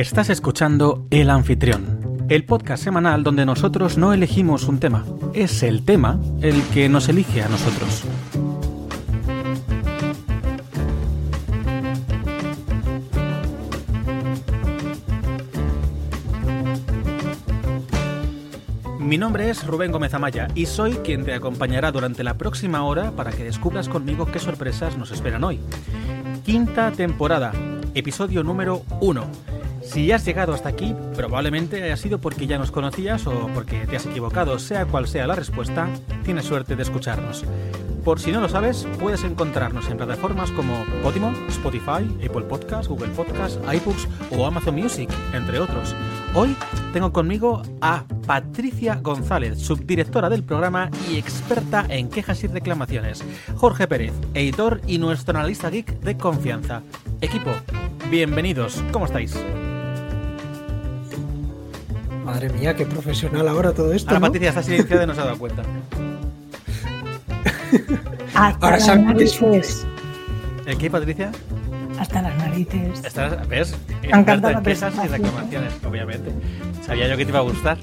Estás escuchando El Anfitrión, el podcast semanal donde nosotros no elegimos un tema, es el tema el que nos elige a nosotros. Mi nombre es Rubén Gómez Amaya y soy quien te acompañará durante la próxima hora para que descubras conmigo qué sorpresas nos esperan hoy. Quinta temporada, episodio número 1. Si has llegado hasta aquí, probablemente haya sido porque ya nos conocías o porque te has equivocado, sea cual sea la respuesta, tienes suerte de escucharnos. Por si no lo sabes, puedes encontrarnos en plataformas como Podimo, Spotify, Apple Podcasts, Google Podcasts, iBooks o Amazon Music, entre otros. Hoy tengo conmigo a Patricia González, subdirectora del programa y experta en quejas y reclamaciones. Jorge Pérez, editor y nuestro analista geek de confianza. Equipo, bienvenidos, ¿cómo estáis? Madre mía, qué profesional ahora todo esto. Ahora ¿no? Patricia está silenciada y no se ha dado cuenta. Hasta Ahora que es-. ¿El qué, Patricia? Hasta las narices. Estás, ¿Ves? encanta Experta en la quejas y reclamaciones, obviamente. Sabía yo que te iba a gustar.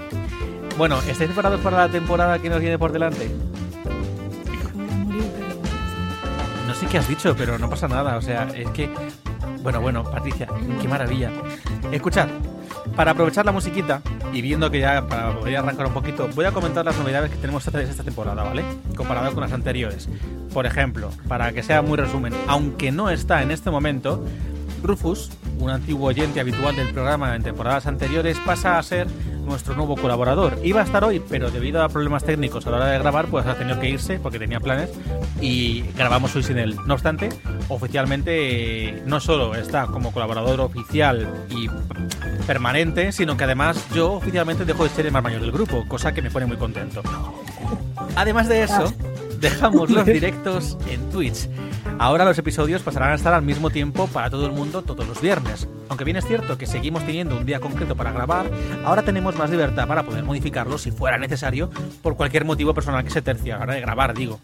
Bueno, ¿estáis preparados para la temporada que nos viene por delante? Voy a morir, pero- No sé qué has dicho, pero no pasa nada. O sea, es que. Bueno, bueno, Patricia, qué maravilla. Escuchad, para aprovechar la musiquita y viendo que ya para poder arrancar un poquito, voy a comentar las novedades que tenemos esta, temporada, ¿vale? Comparado con las anteriores. Por ejemplo, para que sea muy resumen, aunque no está en este momento, Rufus, un antiguo oyente habitual del programa en temporadas anteriores, pasa a ser nuestro nuevo colaborador. Iba a estar hoy, pero debido a problemas técnicos a la hora de grabar, pues ha tenido que irse porque tenía planes y grabamos hoy sin él. No obstante, oficialmente eh, no solo está como colaborador oficial y permanente, sino que además yo oficialmente dejo de ser el más mayor del grupo, cosa que me pone muy contento. Además de eso, dejamos los directos en Twitch. Ahora los episodios pasarán a estar al mismo tiempo para todo el mundo todos los viernes. Aunque bien es cierto que seguimos teniendo un día concreto para grabar, ahora tenemos más libertad para poder modificarlo si fuera necesario por cualquier motivo personal que se tercie a la hora de grabar, digo.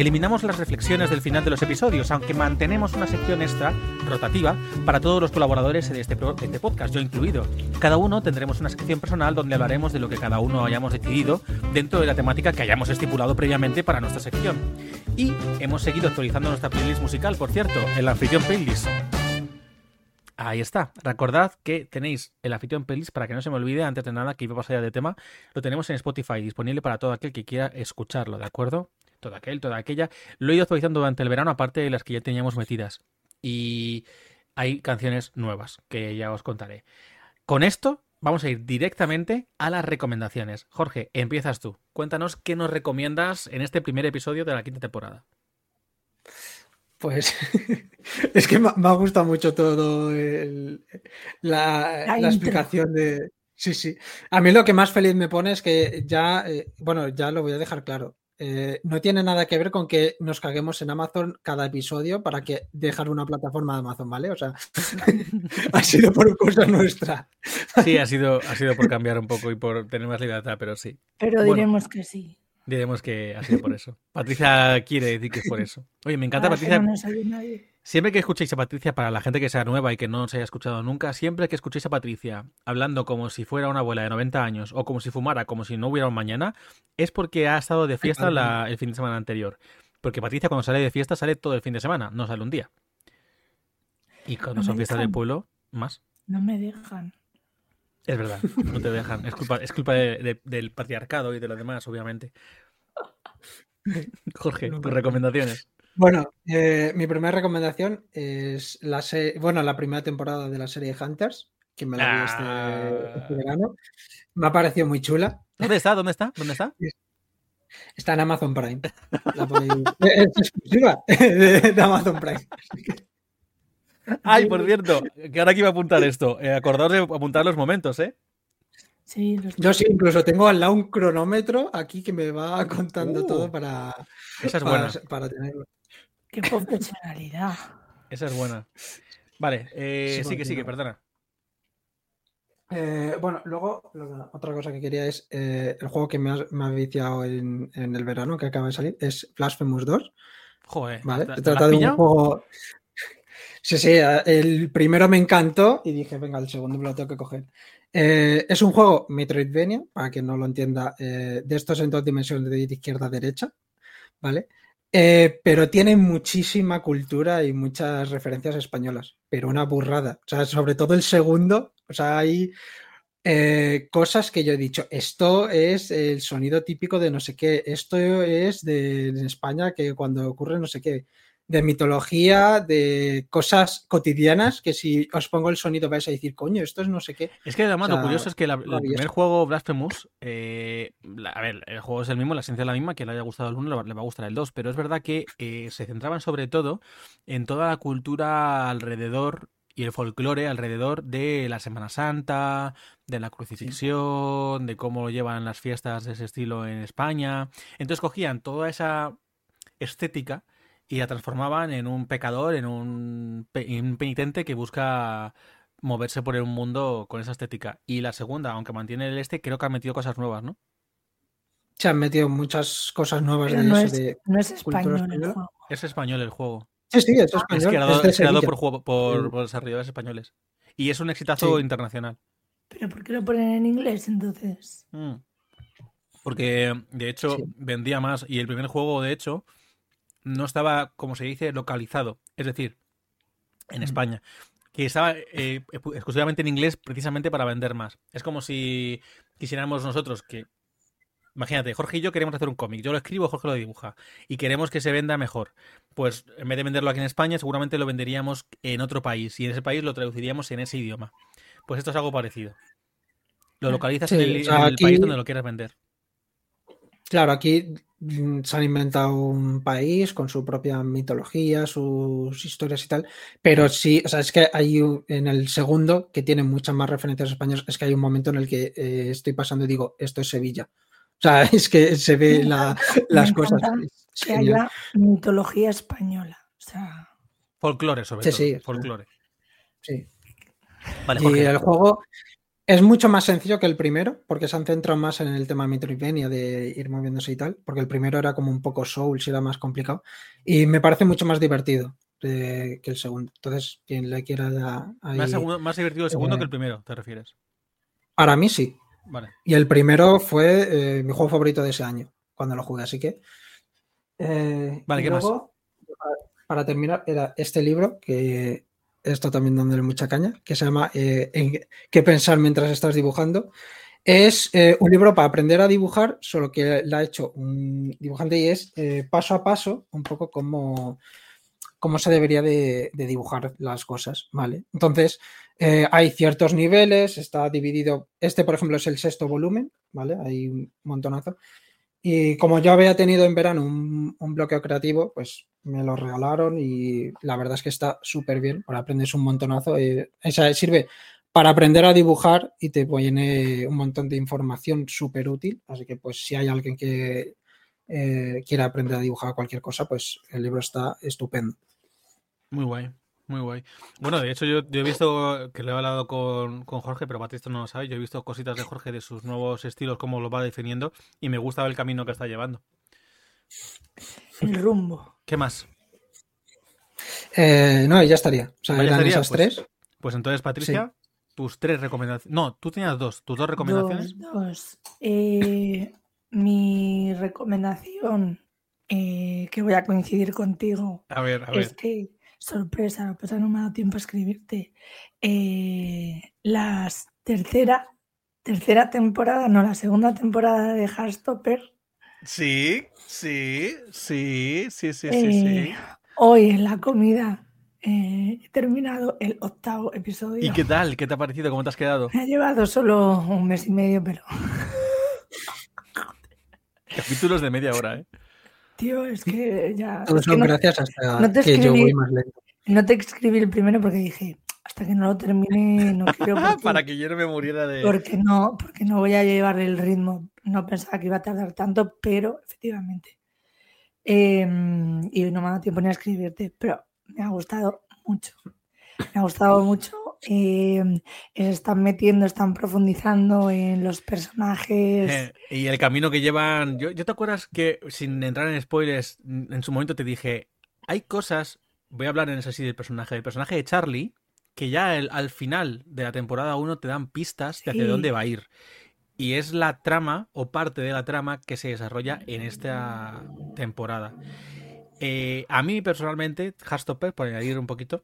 Eliminamos las reflexiones del final de los episodios, aunque mantenemos una sección extra rotativa para todos los colaboradores de este, de este podcast, yo incluido. Cada uno tendremos una sección personal donde hablaremos de lo que cada uno hayamos decidido dentro de la temática que hayamos estipulado previamente para nuestra sección. Y hemos seguido actualizando nuestra playlist musical, por cierto, el anfitrión playlist. Ahí está. Recordad que tenéis el anfitrión playlist para que no se me olvide antes de nada que iba a pasar de tema. Lo tenemos en Spotify disponible para todo aquel que quiera escucharlo, ¿de acuerdo? Todo aquel, toda aquella. Lo he ido actualizando durante el verano, aparte de las que ya teníamos metidas. Y hay canciones nuevas que ya os contaré. Con esto vamos a ir directamente a las recomendaciones. Jorge, empiezas tú. Cuéntanos qué nos recomiendas en este primer episodio de la quinta temporada. Pues es que me, ha gustado mucho todo el- la, La la intro. explicación de... Sí, sí. A mí lo que más feliz me pone es que ya, eh, bueno, ya lo voy a dejar claro. Eh, no tiene nada que ver con que nos caguemos en Amazon cada episodio para que dejar una plataforma de Amazon, ¿vale? O sea, ha sido por cosa nuestra. Sí, ha sido, ha sido por cambiar un poco y por tener más libertad, pero sí. Pero Bueno. diremos que sí. Diremos que ha sido por eso. Patricia quiere decir que es por eso. Oye, me encanta que Patricia. no nadie. Siempre que escuchéis a Patricia, para la gente que sea nueva y que no os haya escuchado nunca, siempre que escuchéis a Patricia hablando como si fuera una abuela de 90 años o como si fumara como si no hubiera un mañana, es porque ha estado de fiesta la- el fin de semana anterior. Porque Patricia cuando sale de fiesta sale todo el fin de semana, no sale un día. Y cuando No son fiestas del pueblo, más. No me dejan. Es verdad, no te dejan. Es culpa, es culpa de- de- del patriarcado y de lo demás, obviamente. Jorge, No, tus recomendaciones. Bueno, eh, mi primera recomendación es la bueno, la primera temporada de la serie Hunters, que me la vi este, Ah. este verano. Me ha parecido muy chula. ¿Dónde está? ¿Dónde está? ¿Dónde está? Está en Amazon Prime. La podéis- Es exclusiva de, de Amazon Prime. Ay, por cierto, que ahora que iba a apuntar esto. Eh, acordaos de apuntar los momentos, ¿eh? Sí, los- Yo sí, incluso tengo al lado un cronómetro aquí que me va contando Uh. todo para, Esa es para, buena. para tenerlo. Qué profesionalidad. Esa es buena. Vale, eh, Sí, sigue, porque sigue, no. perdona. Eh, bueno, luego lo- otra cosa que quería es eh, el juego que me ha, me ha viciado en, en el verano que acaba de salir es Blasphemous 2. Joder, ¿vale? ¿te- trata de un juego. Sí, sí, el primero me encantó y dije, venga, el segundo me lo tengo que coger. Eh, es un juego Metroidvania, para quien no lo entienda, eh, de estos en dos dimensiones de izquierda a derecha, ¿vale? Eh, pero tiene muchísima cultura y muchas referencias españolas, pero una burrada. O sea, sobre todo el segundo, o sea, hay cosas que yo he dicho, esto es el sonido típico de no sé qué, esto es de España que cuando ocurre no sé qué de mitología, de cosas cotidianas, que si os pongo el sonido vais a decir, coño, esto es no sé qué. Es que además lo curioso es que el primer juego, Blasphemous, eh, a ver, el juego es el mismo, la esencia es la misma, que le haya gustado el 1 le va a gustar el 2, pero es verdad que eh, se centraban sobre todo en toda la cultura alrededor y el folclore alrededor de la Semana Santa, de la crucifixión, de cómo lo llevan las fiestas de ese estilo en España. Entonces cogían toda esa estética y la transformaban en un pecador, en un, penitente que busca moverse por un mundo con esa estética. Y la segunda, aunque mantiene el este, creo que ha metido cosas nuevas, ¿no? Se han metido muchas cosas nuevas de no, es, no es español el juego. Es español el juego. Sí, sí, es español. Es creado, por, por, desarrolladores españoles. Y es un exitazo internacional. ¿Pero por qué lo ponen en inglés entonces? Mm. Porque, de hecho, vendía más. Y el primer juego, de hecho, no estaba, como se dice, localizado. Es decir, en España. Que estaba eh, exclusivamente en inglés precisamente para vender más. Es como si quisiéramos nosotros que... Imagínate, Jorge y yo queremos hacer un cómic. Yo lo escribo, Jorge lo dibuja. Y queremos que se venda mejor. Pues en vez de venderlo aquí en España, seguramente lo venderíamos en otro país. Y en ese país lo traduciríamos en ese idioma. Pues esto es algo parecido. Lo localizas en el, país donde lo quieras vender. Claro, aquí Mm, se han inventado un país con su propia mitología, sus historias y tal, pero sí, o sea, es que hay en el segundo, que tiene muchas más referencias españolas, es que hay un momento en el que eh, estoy pasando y digo, esto es Sevilla. O sea, es que se ve las cosas. Que haya mitología española. O sea... Folclore, sobre todo. Sí, folclore. Sí. Vale, y el juego, es mucho más sencillo que el primero, porque se han centrado más en el tema Metroidvania de ir moviéndose y tal, porque el primero era como un poco Souls y era más complicado. Y me parece mucho más divertido que el segundo. Entonces, quien le quiera ahí, más, divertido el segundo que el eh, primero, ¿te refieres? Para mí sí. Vale. Y el primero fue eh, mi juego favorito de ese año, cuando lo jugué, así que. Eh, vale, ¿qué más? Para terminar, era este libro que esto también dándole mucha caña, que se llama eh, ¿Qué pensar mientras estás dibujando? Es eh, un libro para aprender a dibujar, solo que la ha hecho un dibujante y es eh, paso a paso, un poco como, cómo se debería de, dibujar las cosas, ¿vale? Entonces, hay ciertos niveles, está dividido, este por ejemplo es el sexto volumen, ¿vale? Hay un montonazo. Y como yo había tenido en verano un, un bloqueo creativo, pues me lo regalaron y la verdad es que está súper bien, para aprendes un montonazo. Eh, sirve para aprender a dibujar y te pone un montón de información súper útil. Así que pues si hay alguien que eh, quiera aprender a dibujar cualquier cosa, pues el libro está estupendo. Muy guay. Muy guay. Bueno, de hecho, yo, he visto que le he hablado con, Jorge, pero Batista no lo sabe. Yo he visto cositas de Jorge de sus nuevos estilos, cómo lo va definiendo, y me gusta el camino que está llevando. El rumbo. ¿Qué más? Eh, no, ya estaría. O sea, eran esas pues, tres. Pues entonces, Patricia, tus tres recomendaciones. No, tú tenías dos. ¿Tus dos recomendaciones? Dos. Eh, mi recomendación, eh, que voy a coincidir contigo. A ver, a ver. Es que, sorpresa, lo que no me ha dado tiempo a escribirte. la tercera, tercera temporada, no, la segunda temporada de Heartstopper Sí, sí, sí, sí, sí, sí, eh, Hoy en la comida eh, he terminado el octavo episodio. ¿Y qué tal? ¿Qué te ha parecido? ¿Cómo te has quedado? Me ha llevado solo un mes y medio, pero. Capítulos de media hora, ¿eh? Tío, es que ya. son gracias hasta que yo voy más lento. No te escribí el primero porque dije, hasta que no lo termine, no quiero. Para que yo no me muriera de. Porque no, porque no voy a llevar el ritmo no pensaba que iba a tardar tanto, pero efectivamente. Em, y no me ha dado tiempo ni a escribirte, pero me ha gustado mucho. Me ha gustado mucho. Em, están metiendo, están profundizando en los personajes. Eh, y el camino que llevan. Yo, te acuerdas que, sin entrar en spoilers, en su momento te dije: hay cosas voy a hablar en ese sí del personaje. El personaje de Charlie, que ya el- al final de la temporada 1 te dan pistas de hacia Sí. dónde va a ir. Y es la trama o parte de la trama que se desarrolla en esta temporada. Eh, a mí personalmente, Hardstopper, por añadir un poquito,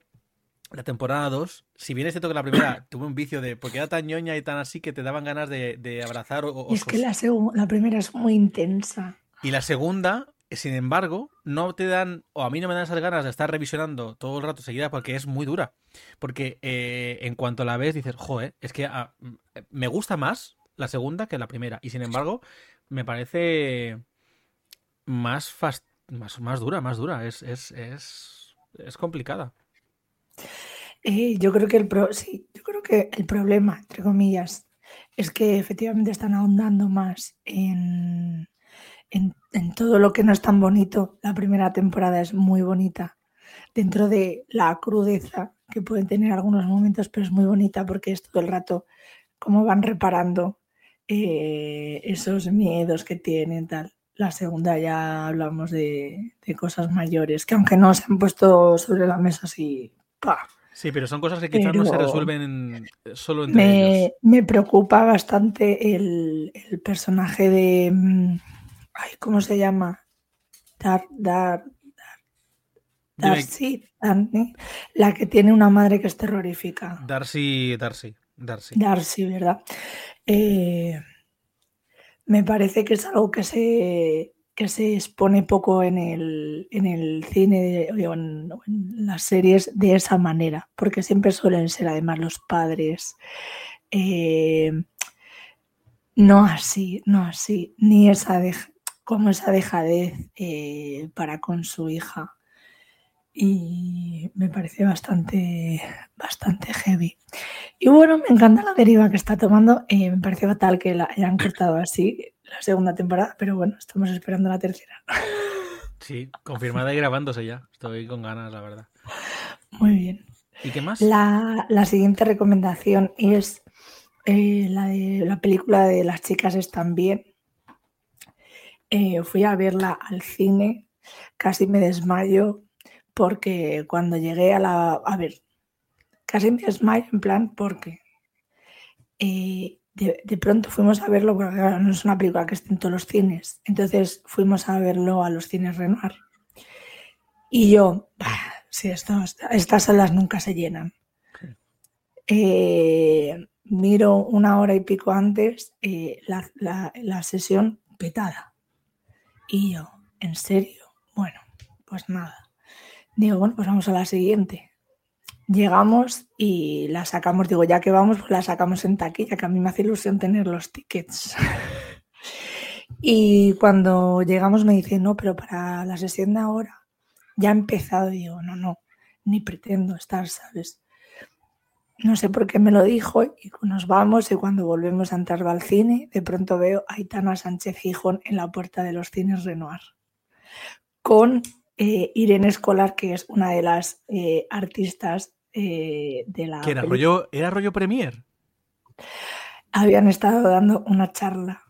la temporada 2, si bien es cierto que la primera tuve un vicio de porque era tan ñoña y tan así que te daban ganas de, de abrazar o, es que la, la primera es muy intensa. y la segunda, sin embargo, no te dan, o a mí no me dan esas ganas de estar revisionando todo el rato seguida porque es muy dura. Porque eh, en cuanto la ves dices, joder, es que ah, mm, me gusta más la segunda que la primera. Y sin embargo, me parece más, fast- más, más dura, más dura. Es, es, es, es complicada. Yo creo que el pro- sí, yo creo que el problema, entre comillas, es que efectivamente están ahondando más en, en, en todo lo que no es tan bonito. La primera temporada es muy bonita. Dentro de la crudeza que pueden tener algunos momentos, pero es muy bonita porque es todo el rato cómo van reparando eh, esos miedos que tienen, tal. La segunda ya hablamos de, de cosas mayores, que aunque no se han puesto sobre la mesa así, ¡pah! Sí, pero son cosas que quizás no se resuelven solo entre ellos. Me, me preocupa bastante el, el personaje de. mm, Ay, ¿Cómo se llama? Dar, Dar, Darcy, Darcy, la que tiene una madre que es terrorífica. Darcy, Darcy, Darcy. Darcy, ¿verdad? Eh, me parece que es algo que se, que se expone poco en el, en el cine o en, las series de esa manera, porque siempre suelen ser además los padres. eh, no así, no así, ni esa como esa dejadez eh, para con su hija. Y me parece bastante, bastante heavy. Y bueno, me encanta la deriva que está tomando. eh, me parece fatal que la hayan cortado así la segunda temporada, pero bueno, estamos esperando la tercera. Sí, confirmada y grabándose ya. Estoy con ganas, la verdad. Muy bien. ¿Y qué más? La, la siguiente recomendación es eh, la de la película de Las chicas están bien. Eh, fui a verla al cine, casi me desmayo porque cuando llegué a la... A ver, casi me desmayo en plan porque eh, de, pronto fuimos a verlo, porque no es una película que esté en todos los cines, entonces fuimos a verlo a los cines Renoir. Y yo, bah, sí, estos- estas salas nunca se llenan. Eh, miro una hora y pico antes eh, la, la- la sesión petada. Y yo, ¿en serio? Bueno, pues nada. Digo, bueno, pues vamos a la siguiente. Llegamos y la sacamos, digo, ya que vamos, pues la sacamos en taquilla, que a mí me hace ilusión tener los tickets. y cuando llegamos me dice, no, pero para la sesión de ahora ya ha empezado. Y digo, no, no, ni pretendo estar, ¿sabes? No sé por qué me lo dijo y nos vamos y cuando volvemos a entrar al cine, de pronto veo a Aitana Sánchez Gijón en la puerta de los cines Renoir con eh, Irene Escolar, que es una de las eh, artistas eh, de la ¿Qué era rollo, era rollo Premier? Habían estado dando una charla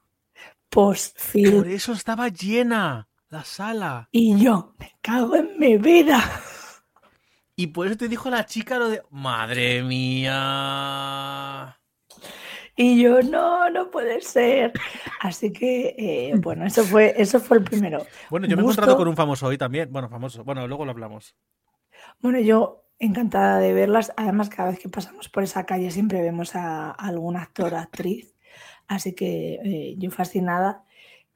post-film Por eso estaba llena la sala. y yo me cago en mi vida. Y por eso te dijo la chica lo de. ¡Madre mía! Y yo, no, no puede ser. Así que, eh, bueno, eso fue, eso fue el primero. Bueno, yo me he encontrado con un famoso hoy también. Bueno, famoso. Bueno, luego lo hablamos. Bueno, yo encantada de verlas. Además, cada vez que pasamos por esa calle siempre vemos a, algún actor o actriz. Así que eh, yo fascinada.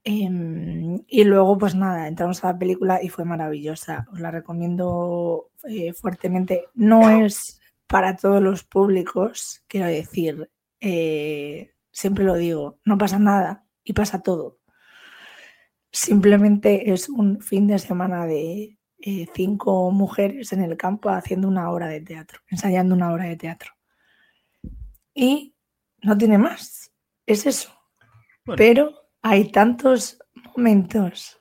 Em, y luego, pues nada, entramos a la película y fue maravillosa. Os la recomiendo eh, fuertemente. No es para todos los públicos, quiero decir. eh, siempre lo digo, no pasa nada y pasa todo. Simplemente es un fin de semana de eh, cinco mujeres en el campo haciendo una obra de teatro, ensayando una obra de teatro. Y no tiene más, es eso. Bueno. Pero hay tantos momentos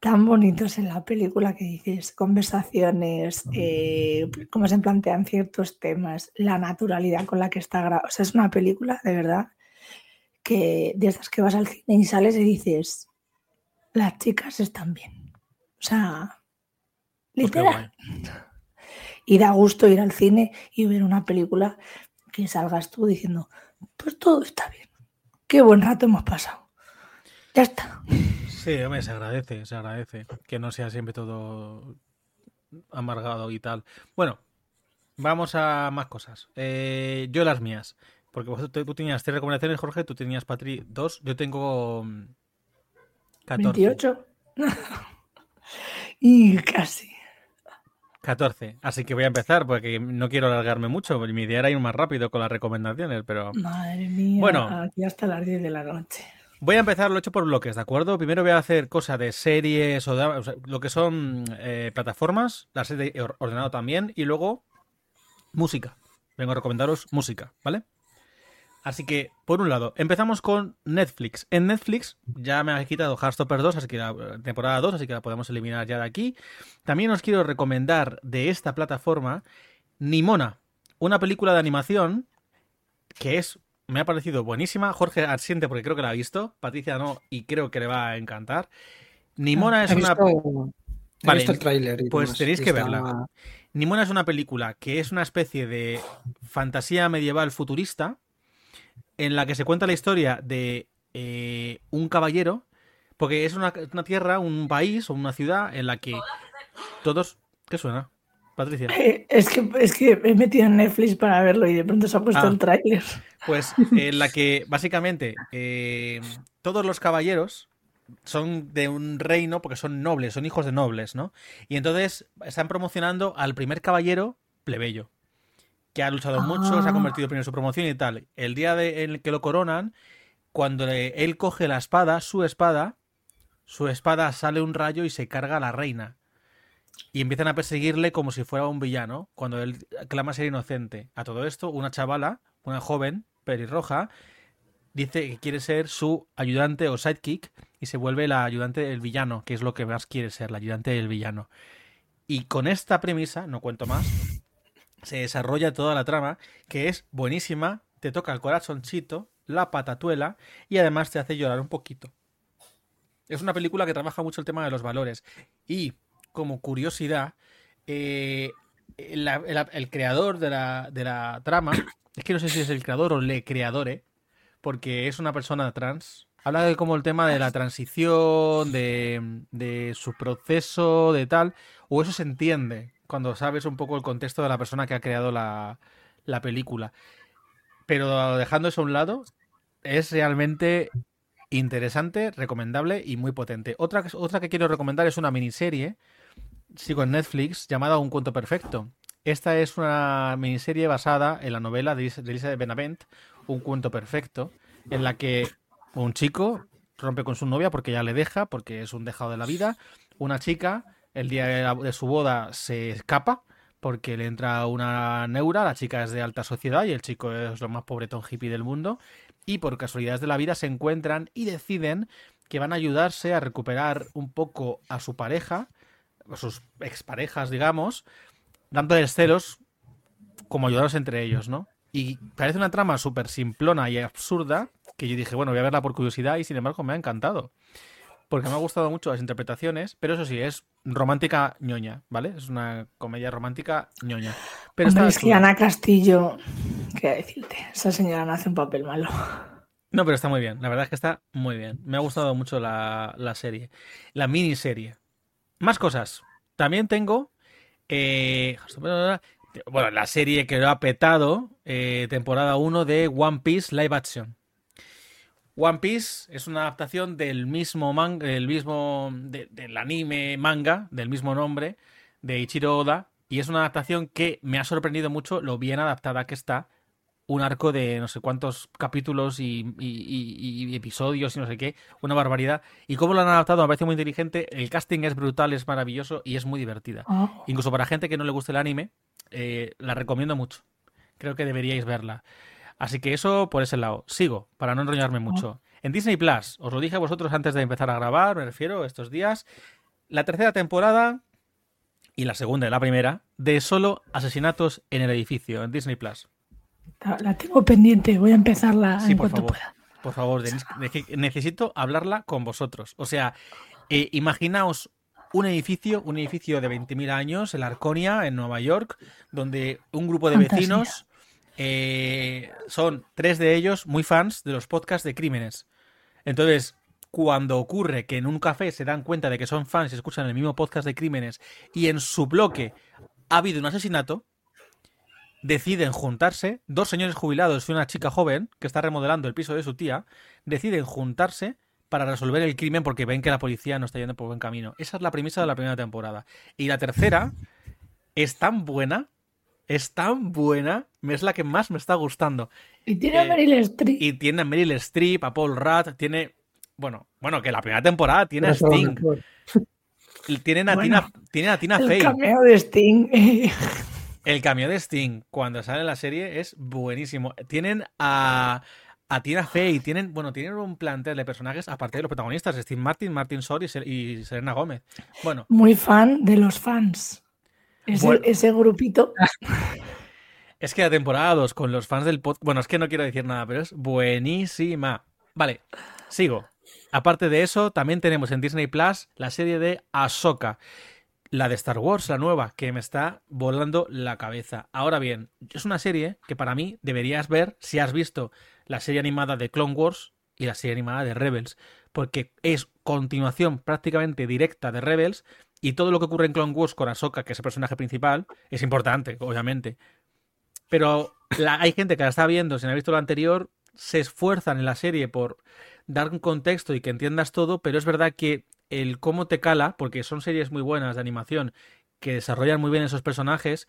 tan bonitos en la película que dices, conversaciones, eh, cómo se plantean ciertos temas, la naturalidad con la que está grabada. O sea, es una película de verdad que de esas que vas al cine y sales y dices, las chicas están bien. O sea, Literal. Y da gusto ir al cine y ver una película que salgas tú diciendo, pues todo está bien. Qué buen rato hemos pasado. Ya está. Sí, hombre, se agradece, se agradece. Que no sea siempre todo amargado y tal. Bueno, vamos a más cosas. Eh, yo las mías. Porque vosotros- tú, tenías tres recomendaciones, Jorge, tú tenías, Patri, dos. Yo tengo mm, 14. 28. y casi. 14. Así que voy a empezar porque no quiero alargarme mucho. Mi idea era ir más rápido con las recomendaciones, pero... Madre mía. Bueno. Aquí hasta las 10 de la noche. Voy a empezar lo hecho por bloques, ¿de acuerdo? Primero voy a hacer cosas de series o, de, o sea, lo que son eh, plataformas, las he or- ordenado también, y luego música. Vengo a recomendaros música, ¿vale? Así que, por un lado, empezamos con Netflix. En Netflix ya me ha quitado Heartstopper 2, así que la eh, temporada 2, así que la podemos eliminar ya de aquí. También os quiero recomendar de esta plataforma Nimona, una película de animación que es me ha parecido buenísima. Jorge asiente porque creo que la ha visto. Patricia no, y creo que le va a encantar. Nimona es He una. visto- he Vale, visto el tráiler y pues tenéis que verla. Nimona es una película que es una especie de fantasía medieval futurista en la que se cuenta la historia de eh, un caballero, porque es una, una tierra, un país o una ciudad en la que todos... ¿Qué suena? Patricia. Eh, Es que, es que he metido en Netflix para verlo y de pronto se ha puesto Ah. el tráiler. Pues en la que básicamente eh, todos los caballeros son de un reino porque son nobles, son hijos de nobles, ¿no? Y entonces están promocionando al primer caballero plebeyo, que ha luchado mucho, se ha Ah. convertido primero en su promoción y tal. El día de- en el que lo coronan, cuando le- él coge la espada, su espada, su espada sale un rayo y se carga a la reina. Y empiezan a perseguirle como si fuera un villano, cuando él clama ser inocente. A todo esto, una chavala, una joven, pelirroja, dice que quiere ser su ayudante o sidekick y se vuelve la ayudante del villano, que es lo que más quiere ser, la ayudante del villano. Y con esta premisa, no cuento más, se desarrolla toda la trama, que es buenísima, te toca el corazoncito, la patatuela y además te hace llorar un poquito. Es una película que trabaja mucho el tema de los valores. Y, como curiosidad, eh, el creador de la, de la trama, es que no sé si es el creador o le creadore, porque es una persona trans. Habla de como el tema de la transición, de, de su proceso, de tal, o eso se entiende cuando sabes un poco el contexto de la persona que ha creado la, la película. Pero dejando eso a un lado, es realmente interesante, recomendable y muy potente. Otra, otra que quiero recomendar es una miniserie, sigo en Netflix, llamada Un cuento perfecto. Esta es una miniserie basada en la novela de Elizabeth Benavent, Un cuento perfecto, en la que un chico rompe con su novia porque ya le deja, porque es un dejado de la vida. Una chica, el día de, su boda, se escapa porque le entra una neura. La chica es de alta sociedad y el chico es lo más pobretón hippie del mundo. Y por casualidades de la vida se encuentran y deciden que van a ayudarse a recuperar un poco a su pareja, a sus exparejas, digamos, dándoles celos como ayudaros entre ellos, ¿no? Y parece una trama súper simplona y absurda que yo dije, bueno, voy a verla por curiosidad y sin embargo me ha encantado. Porque me ha gustado mucho las interpretaciones, pero eso sí, es romántica ñoña, ¿vale? Es una comedia romántica ñoña. Pero Hombre, es que. Ana Castillo, qué decirte, esa señora no hace un papel malo. No, pero está muy bien. La verdad es que está muy bien. Me ha gustado mucho la, la serie. La miniserie. Más cosas. También tengo. eh, bueno, la serie que lo ha petado. eh, temporada 1 de One Piece Live Action. One Piece es una adaptación del mismo manga, del mismo de- del anime manga del mismo nombre de Ichiro Oda y es una adaptación que me ha sorprendido mucho lo bien adaptada que está un arco de no sé cuántos capítulos y, y- y- y episodios y no sé qué, una barbaridad. Y cómo lo han adaptado me parece muy inteligente, el casting es brutal, es maravilloso y es muy divertida. Oh, Incluso para gente que no le guste el anime, eh, la recomiendo mucho. Creo que deberíais verla. Así que eso por ese lado. Sigo, para no enrollarme mucho. En Disney Plus, os lo dije a vosotros antes de empezar a grabar, me refiero, estos días, la tercera temporada y la segunda y la primera de solo asesinatos en el edificio, en Disney Plus. la tengo pendiente, voy a empezarla Sí, en por cuanto favor. pueda. Por favor, necesito hablarla con vosotros. O sea, eh, imaginaos un edificio, un edificio de 20.000 años, en Arconia, en Nueva York, donde un grupo de Fantasía. vecinos eh, son tres de ellos muy fans de los podcasts de crímenes. Entonces, cuando ocurre que en un café se dan cuenta de que son fans y escuchan el mismo podcast de crímenes y en su bloque ha habido un asesinato, deciden juntarse, dos señores jubilados y una chica joven que está remodelando el piso de su tía, deciden juntarse para resolver el crimen porque ven que la policía no está yendo por buen camino. Esa es la premisa de la primera temporada. Y la tercera es tan buena, es tan buena, es la que más me está gustando. Y tiene a Eh, Meryl Streep. Y tiene a Meryl Streep, a Paul Rudd, tiene... Bueno, bueno, que la primera temporada tiene a Pero Sting, tienen a, Bueno, Tina, tienen a Tina el Fey. cameo de Sting. El cameo de Sting cuando sale en la serie es buenísimo. Tienen a, a Tina Fey, tienen, bueno, tienen un plantel de personajes aparte de los protagonistas, Steve Martin, Martin Short y, Se- y Selena Gómez. Bueno, Muy fan de los fans. Ese, Bueno. ese grupito. es que la temporada 2 con los fans del podcast, bueno, es que no quiero decir nada, pero es buenísima. Vale, sigo. Aparte de eso, también tenemos en Disney Plus la serie de Ahsoka. La de Star Wars, la nueva, que me está volando la cabeza. Ahora bien, es una serie que para mí deberías ver si has visto la serie animada de Clone Wars y la serie animada de Rebels, porque es continuación prácticamente directa de Rebels y todo lo que ocurre en Clone Wars con Ahsoka, que es el personaje principal, es importante, obviamente. Pero hay gente que la está viendo, si no ha visto lo anterior, se esfuerzan en la serie por dar un contexto y que entiendas todo, pero es verdad que el cómo te cala, porque son series muy buenas de animación que desarrollan muy bien esos personajes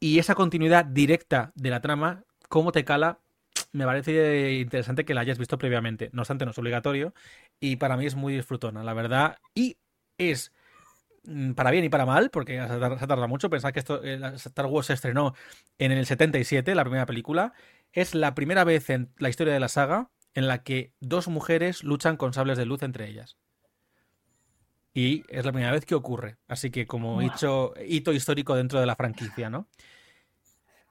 y esa continuidad directa de la trama, cómo te cala, me parece interesante que la hayas visto previamente. No obstante, no es obligatorio y para mí es muy disfrutona, la verdad. Y es para bien y para mal, porque se tar- se tarda mucho. Pensad que esto, eh, Star Wars se estrenó en el 77, la primera película. Es la primera vez en la historia de la saga en la que dos mujeres luchan con sables de luz entre ellas. Y es la primera vez que ocurre. Así que como hecho, hito histórico dentro de la franquicia, ¿no?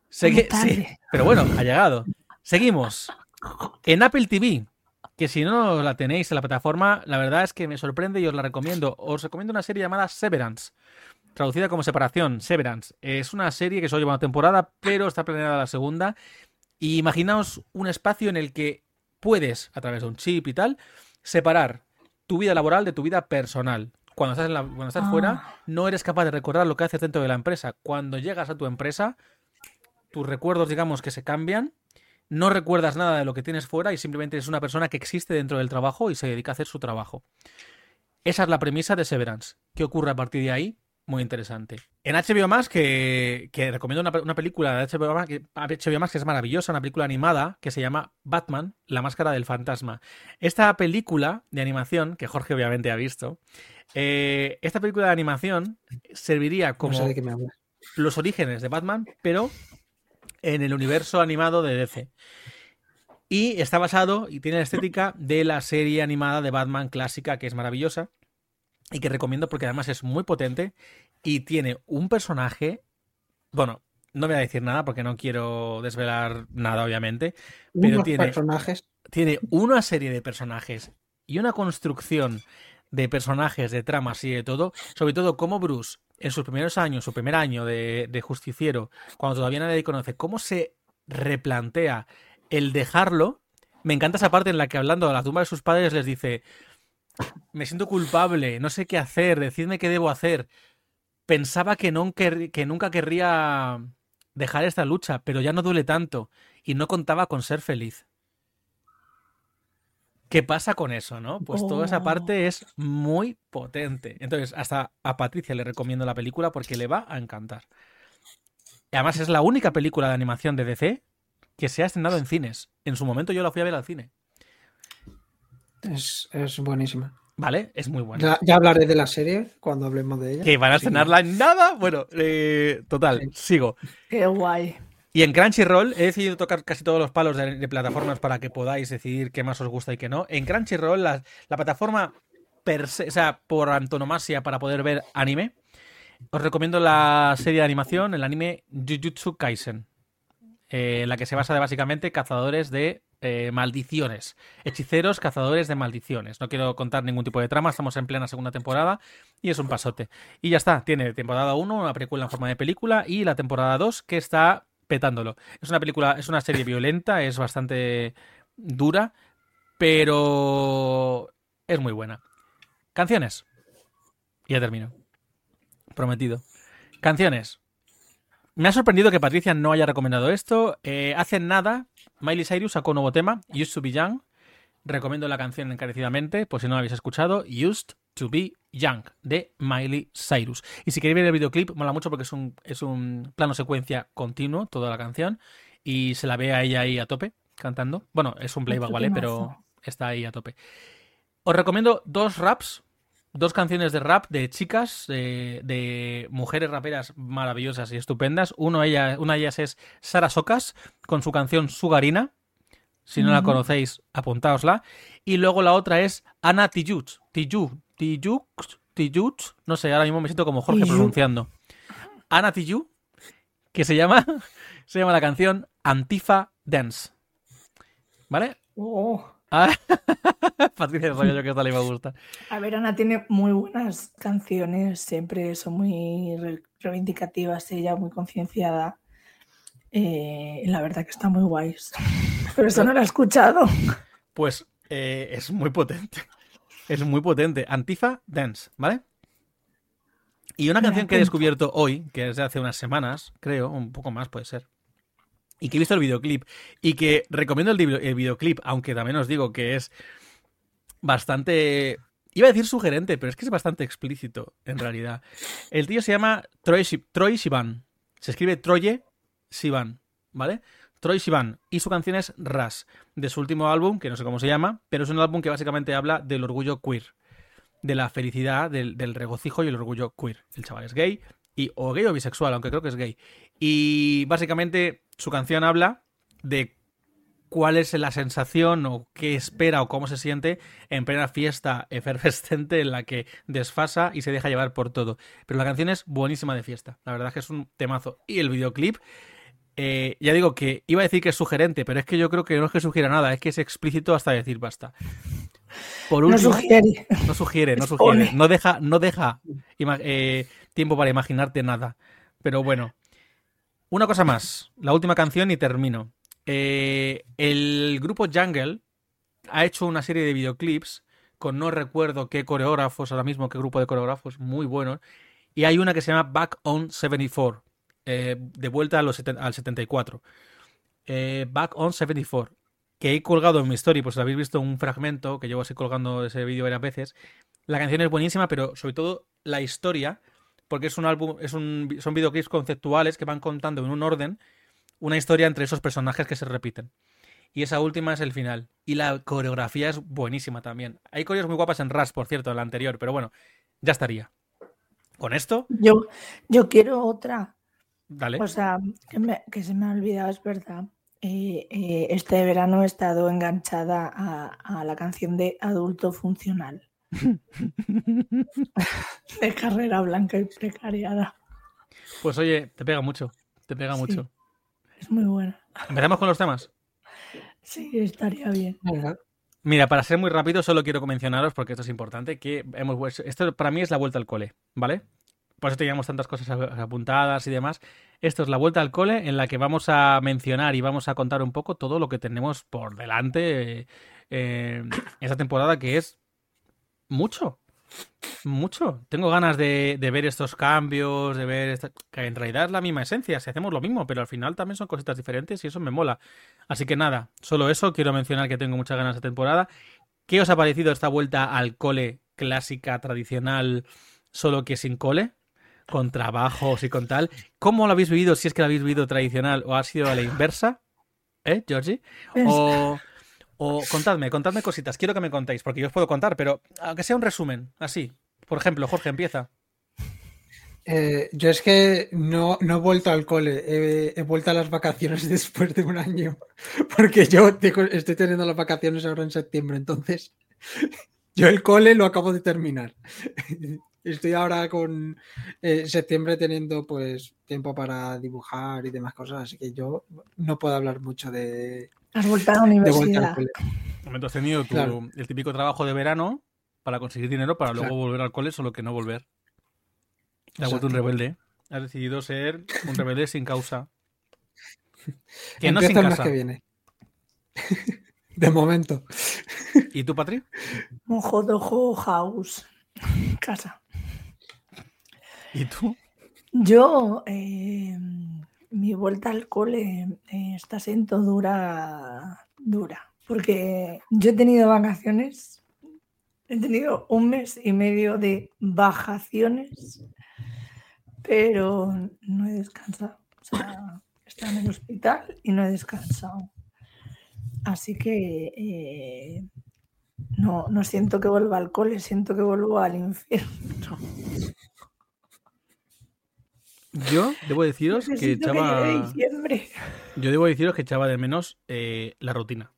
Segui- sí, pero bueno, ha llegado. Seguimos. En Apple TV, que si no la tenéis en la plataforma, la verdad es que me sorprende y os la recomiendo. Os recomiendo una serie llamada Severance, traducida como separación, Severance. Es una serie que solo lleva una temporada, pero está planeada la segunda. Y imaginaos un espacio en el que puedes, a través de un chip y tal, separar tu vida laboral de tu vida personal. Cuando estás, en la- cuando estás Ah. fuera, no eres capaz de recordar lo que haces dentro de la empresa. Cuando llegas a tu empresa, tus recuerdos, digamos, que se cambian, no recuerdas nada de lo que tienes fuera y simplemente eres una persona que existe dentro del trabajo y se dedica a hacer su trabajo. Esa es la premisa de Severance. ¿Qué ocurre a partir de ahí? Muy interesante. En HBO Max, que, que recomiendo una, pe- una película de HBO Max, que, HBO Max que es maravillosa, una película animada que se llama Batman, la máscara del fantasma. Esta película de animación, que Jorge obviamente ha visto, eh, esta película de animación serviría como No sé de qué me hablas. los orígenes de Batman, pero en el universo animado de DC. Y está basado y tiene la estética de la serie animada de Batman clásica, que es maravillosa y que recomiendo porque además es muy potente y tiene un personaje. Bueno, no voy a decir nada porque no quiero desvelar nada, obviamente. Pero tiene- personajes. Tiene una serie de personajes y una construcción de personajes, de tramas y de todo. Sobre todo como Bruce, en sus primeros años, su primer año de, de justiciero, cuando todavía nadie conoce, cómo se replantea el dejarlo. Me encanta esa parte en la que hablando a la tumba de sus padres les dice, me siento culpable, no sé qué hacer, decidme qué debo hacer. Pensaba que, no que nunca querría dejar esta lucha, pero ya no duele tanto y no contaba con ser feliz. ¿Qué pasa con eso, no? Pues toda esa Oh. parte es muy potente. Entonces, hasta a Patricia le recomiendo la película porque le va a encantar. Y además es la única película de animación de DC que se ha estrenado en cines. En su momento yo la fui a ver al cine. Es, es buenísima. ¿Vale? Es muy buena. Ya, ya hablaré de la serie cuando hablemos de ella. Que van a Sí. estrenarla en nada. Bueno, eh, total, Sí. sigo. Qué guay. Y en Crunchyroll he decidido tocar casi todos los palos de, plataformas para que podáis decidir qué más os gusta y qué no. En Crunchyroll, la, la plataforma per por antonomasia para poder ver anime, os recomiendo la serie de animación, el anime Jujutsu Kaisen, eh, la que se basa de básicamente cazadores de eh, maldiciones. Hechiceros, cazadores de maldiciones. No quiero contar ningún tipo de trama, estamos en plena segunda temporada y es un pasote. Y ya está, tiene temporada 1, una película en forma de película y la temporada 2 que está petándolo. Es una película, es una serie violenta, es bastante dura, pero es muy buena. Canciones. Ya termino. Prometido. Canciones. Me ha sorprendido que Patricia no haya recomendado esto. Eh, hace nada, Miley Cyrus sacó un nuevo tema, Used to Be Young. Recomiendo la canción encarecidamente, por si no la habéis escuchado. Used to Be Young, de Miley Cyrus. Y si queréis ver el videoclip, mola mucho porque es un, es un plano secuencia continuo, toda la canción. Y se la ve a ella ahí a tope, cantando. Bueno, es un playback, ¿vale? Pero está ahí a tope. Os recomiendo dos raps dos canciones de rap de chicas, de, mujeres raperas maravillosas y estupendas. Uno, ella, una de ellas es Sara Socas con su canción Sugarina. Si no la conocéis, apuntaosla. Y luego la otra es Ana Tijoux. Tijoux. Tijoux. No sé, ahora mismo me siento como Jorge pronunciando. Ana Tijoux, que se llama, se llama la canción Antifa Dance. ¿Vale? Oh. Ah, Patricia sabía yo que esta le iba a gustar. A ver, Ana tiene muy buenas canciones, siempre son muy reivindicativas, ella muy concienciada. Eh, la verdad que está muy guays. Pero eso no lo he escuchado. Pues eh, es muy potente. Es muy potente. Antifa Dance, ¿vale? Y una canción que he descubierto hoy, que es de hace unas semanas, creo, un poco más puede ser, y que he visto el videoclip y que recomiendo el, videoclip, aunque también os digo que es bastante... Iba a decir sugerente, pero es que es bastante explícito, en realidad. El tío se llama Troy, Troy Sivan. Se escribe Troye Sivan, ¿vale? Troy Sivan. Y su canción es Ras, de su último álbum, que no sé cómo se llama, pero es un álbum que básicamente habla del orgullo queer. De la felicidad, del, regocijo y el orgullo queer. El chaval es gay, y, o gay o bisexual, aunque creo que es gay. Y básicamente su canción habla de cuál es la sensación o qué espera o cómo se siente en plena fiesta efervescente en la que desfasa y se deja llevar por todo. Pero la canción es buenísima de fiesta. La verdad es que es un temazo. Y el videoclip, eh, ya digo que iba a decir que es sugerente, pero es que yo creo que no es que sugiera nada, es que es explícito hasta decir basta. Por último, no sugiere. No sugiere, no sugiere. No deja, no deja eh, tiempo para imaginarte nada. Pero bueno. Una cosa más. La última canción y termino. Eh, el grupo Jungle ha hecho una serie de videoclips con no recuerdo qué coreógrafos ahora mismo, qué grupo de coreógrafos, muy buenos. Y hay una que se llama Back on 74, eh, de vuelta a los al 74. Eh, Back on 74, que he colgado en mi story, pues habéis visto un fragmento, que llevo así colgando ese vídeo varias veces. La canción es buenísima, pero sobre todo la historia porque es un álbum, es un, son videoclips conceptuales que van contando en un orden una historia entre esos personajes que se repiten. Y esa última es el final. Y la coreografía es buenísima también. Hay coreos muy guapas en Ras, por cierto, en la anterior, pero bueno, ya estaría. ¿Con esto? Yo, yo quiero otra. Dale. O sea, que, se me ha olvidado, es verdad. Eh, eh, este verano he estado enganchada a la canción de Adulto Funcional. de carrera blanca y precariada. Pues oye, te pega mucho. Te pega mucho. Es muy buena. ¿Empezamos con los temas? Sí, estaría bien. Mira, para ser muy rápido, solo quiero mencionaros, porque esto es importante, que hemos esto para mí es la vuelta al cole, ¿vale? Por eso teníamos tantas cosas apuntadas y demás. Esto es la vuelta al cole en la que vamos a mencionar y vamos a contar un poco todo lo que tenemos por delante eh, esta temporada, que es mucho. Mucho. Tengo ganas de, ver estos cambios, de ver que en realidad es la misma esencia, si hacemos lo mismo, pero al final también son cositas diferentes y eso me mola. Así que nada, solo eso, quiero mencionar que tengo muchas ganas de temporada. ¿Qué os ha parecido esta vuelta al cole clásica, tradicional, solo que sin cole? Con trabajos y con tal. ¿Cómo lo habéis vivido? Si es que lo habéis vivido tradicional o ha sido a la inversa. ¿Eh, Georgie? O, o contadme, contadme cositas. Quiero que me contéis, porque yo os puedo contar, pero aunque sea un resumen, así. Por ejemplo, Jorge, empieza. Eh, yo es que no, no, he vuelto al cole, he, vuelto a las vacaciones después de un año, porque yo estoy teniendo las vacaciones ahora en septiembre, entonces yo el cole lo acabo de terminar. Estoy ahora con eh, septiembre teniendo pues tiempo para dibujar y demás cosas, así que yo no puedo hablar mucho de, Has vuelto a la universidad. Momento has tenido tu- Claro. el típico trabajo de verano para conseguir dinero para luego Claro. volver al cole, solo que no volver. Te has vuelto un rebelde. Has decidido ser un rebelde sin causa. Que no sin casa. que viene. De momento. ¿Y tú, Patri? Mojo dojo house. Casa. ¿Y tú? Yo, eh, mi vuelta al cole eh, está siendo dura, dura, porque yo he tenido vacaciones, he tenido un mes y medio de vacaciones, pero no he descansado. O sea, estaba en el hospital y no he descansado. Así que eh, no, no siento que vuelva al cole, siento que vuelvo al infierno. Yo debo deciros que Necesito que llegue echaba. diciembre. Yo debo deciros que echaba de menos eh, la rutina.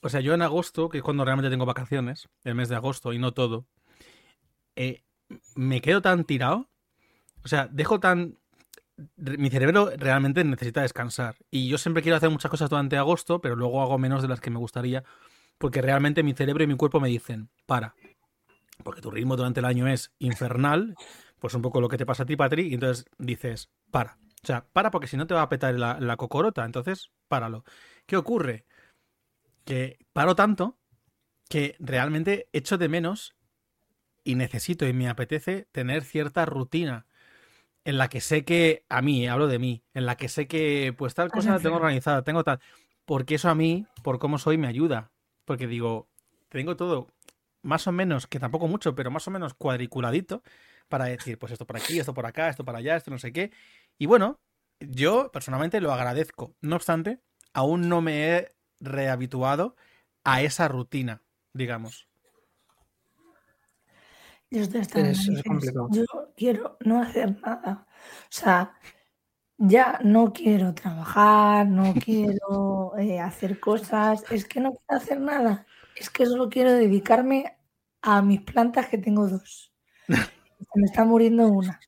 O sea, yo en agosto, que es cuando realmente tengo vacaciones, el mes de agosto y no todo, eh, me quedo tan tirado. O sea, dejo tan. Mi cerebro realmente necesita descansar. Y yo siempre quiero hacer muchas cosas durante agosto, pero luego hago menos de las que me gustaría. Porque realmente mi cerebro y mi cuerpo me dicen, para. Porque tu ritmo durante el año es infernal. Pues un poco lo que te pasa a ti, Patri. Y entonces dices, para. O sea, para porque si no te va a petar la, la cocorota. Entonces, páralo. ¿Qué ocurre? Que paro tanto que realmente echo de menos y necesito y me apetece tener cierta rutina en la que sé que, a mí, hablo de mí, en la que sé que pues tal cosa la tengo organizada, tengo tal, porque eso a mí, por cómo soy, me ayuda. Porque digo, tengo todo más o menos, que tampoco mucho, pero más o menos cuadriculadito para decir, pues esto por aquí, esto por acá, esto para allá, esto no sé qué. Y bueno, yo personalmente lo agradezco. No obstante, aún no me he rehabituado a esa rutina, digamos. Yo estoy Es- es complicado. Yo quiero no hacer nada. O sea, ya no quiero trabajar, no quiero eh, hacer cosas. Es que no quiero hacer nada. Es que solo quiero dedicarme a mis plantas que tengo dos. Se me está muriendo una.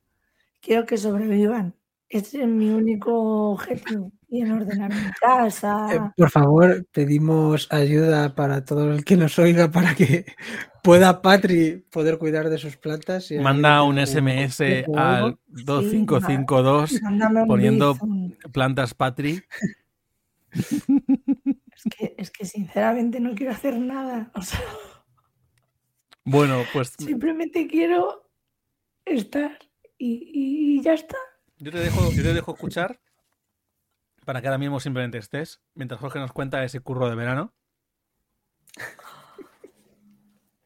Quiero que sobrevivan. Ese es mi único objetivo. Y en ordenar mi Eh, casa. por favor, pedimos ayuda para todo el que nos oiga para que pueda Patri poder cuidar de sus plantas. Manda un SMS al 2552 Mándame un poniendo plantas Patri. Es que, es que sinceramente no quiero hacer nada. O sea, Bueno, pues simplemente quiero estar y, y ya está. yo te dejo, yo te dejo escuchar para que ahora mismo simplemente estés, mientras Jorge nos cuenta ese curro de verano.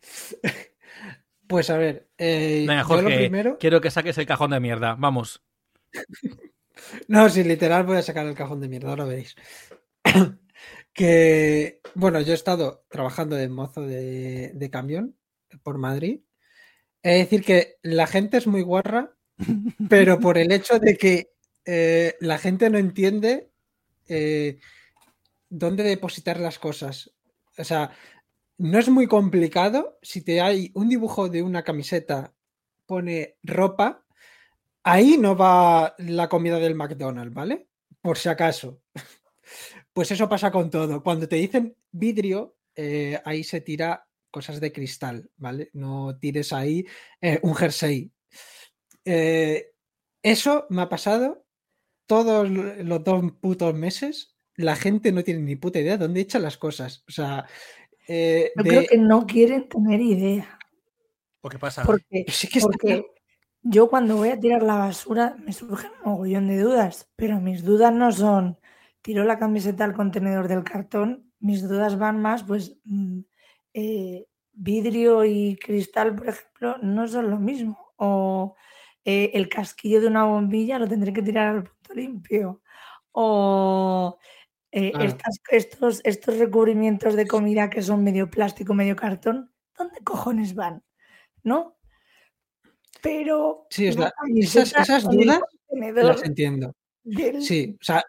Pues a ver, eh, Venga, yo lo Jorge, primero. quiero que saques el cajón de mierda. Vamos. No, sí, literal voy a sacar el cajón de mierda, ahora veréis. que, bueno, yo he estado trabajando de mozo de, de camión por Madrid. Es decir, que la gente es muy guarra, pero por el hecho de que eh, la gente no entiende eh, dónde depositar las cosas. O sea, no es muy complicado. Si te hay un dibujo de una camiseta, pone ropa, ahí no va la comida del McDonald's, ¿vale? Por si acaso. Pues eso pasa con todo. Cuando te dicen vidrio, eh, ahí se tira cosas de cristal, ¿vale? No tires ahí un jersey. Eso me ha pasado todos los dos putos meses. La gente no tiene ni puta idea de dónde echan las cosas. O sea, eh, Yo de- creo que no quieren tener idea. ¿O qué pasa? Porque, Sí que está yo cuando voy a tirar la basura me surgen un mogollón de dudas, pero mis dudas no son tiro la camiseta al contenedor del cartón, mis dudas van más, pues mm, eh, vidrio y cristal, por ejemplo, no son lo mismo. O eh, el casquillo de una bombilla lo tendré que tirar al limpio. O eh, estas- estos, estos recubrimientos de comida que son medio plástico, medio cartón, ¿dónde cojones van? ¿No? Pero Sí, es la- esas- dudas las entiendo. del- Sí, o sea,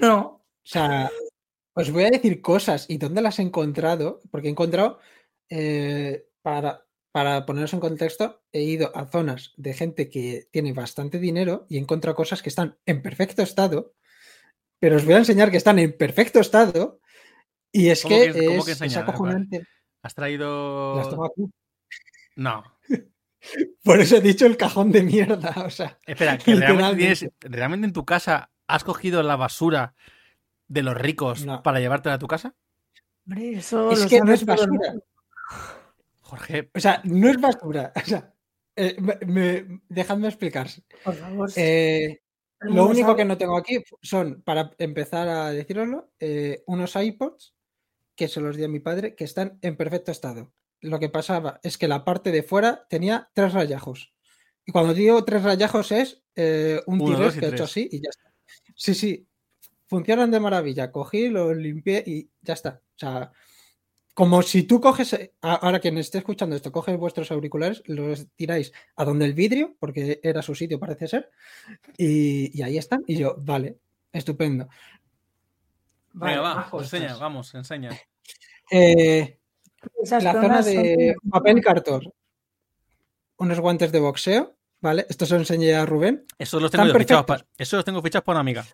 No, O sea, os voy a decir cosas y dónde las he encontrado, porque he encontrado, eh, para, para poneros en contexto, he ido a zonas de gente que tiene bastante dinero y he encontrado cosas que están en perfecto estado, pero os voy a enseñar que están en perfecto estado. Y es ¿Cómo que, que- cómo es, que es acojonante. ¿Has traído...? Las tengo aquí. No. Por eso he dicho el cajón de mierda. O sea, Espera, que realmente, tienes- realmente en tu casa has cogido la basura de los ricos No. para llevártela a tu casa? Hombre, eso es lo que no es basura. Jorge, O sea, no es basura. O sea, eh, me- me- dejadme explicar. Por favor. Eh, lo único sabe. que no tengo aquí son, para empezar a deciroslo, eh, unos iPods que se los di a mi padre que están en perfecto estado. Lo que pasaba es que la parte de fuera tenía tres rayajos. Y cuando digo tres rayajos es eh, un y que he hecho así y ya está. Sí, sí. Funcionan de maravilla. Cogí, lo limpié y ya está. O sea, como si tú coges, eh, ahora quien esté escuchando esto, coges vuestros auriculares, los tiráis a donde el vidrio, porque era su sitio, parece ser, y, y ahí están. Y yo, vale, estupendo. Vale, venga, va, enseña, vamos, enseña. Eh, la zona son de muy- papel cartón. Unos guantes de boxeo, ¿vale? Esto se lo enseñé a Rubén. Esos los tengo fichados perfectos. para, esos los tengo fichados para una amiga.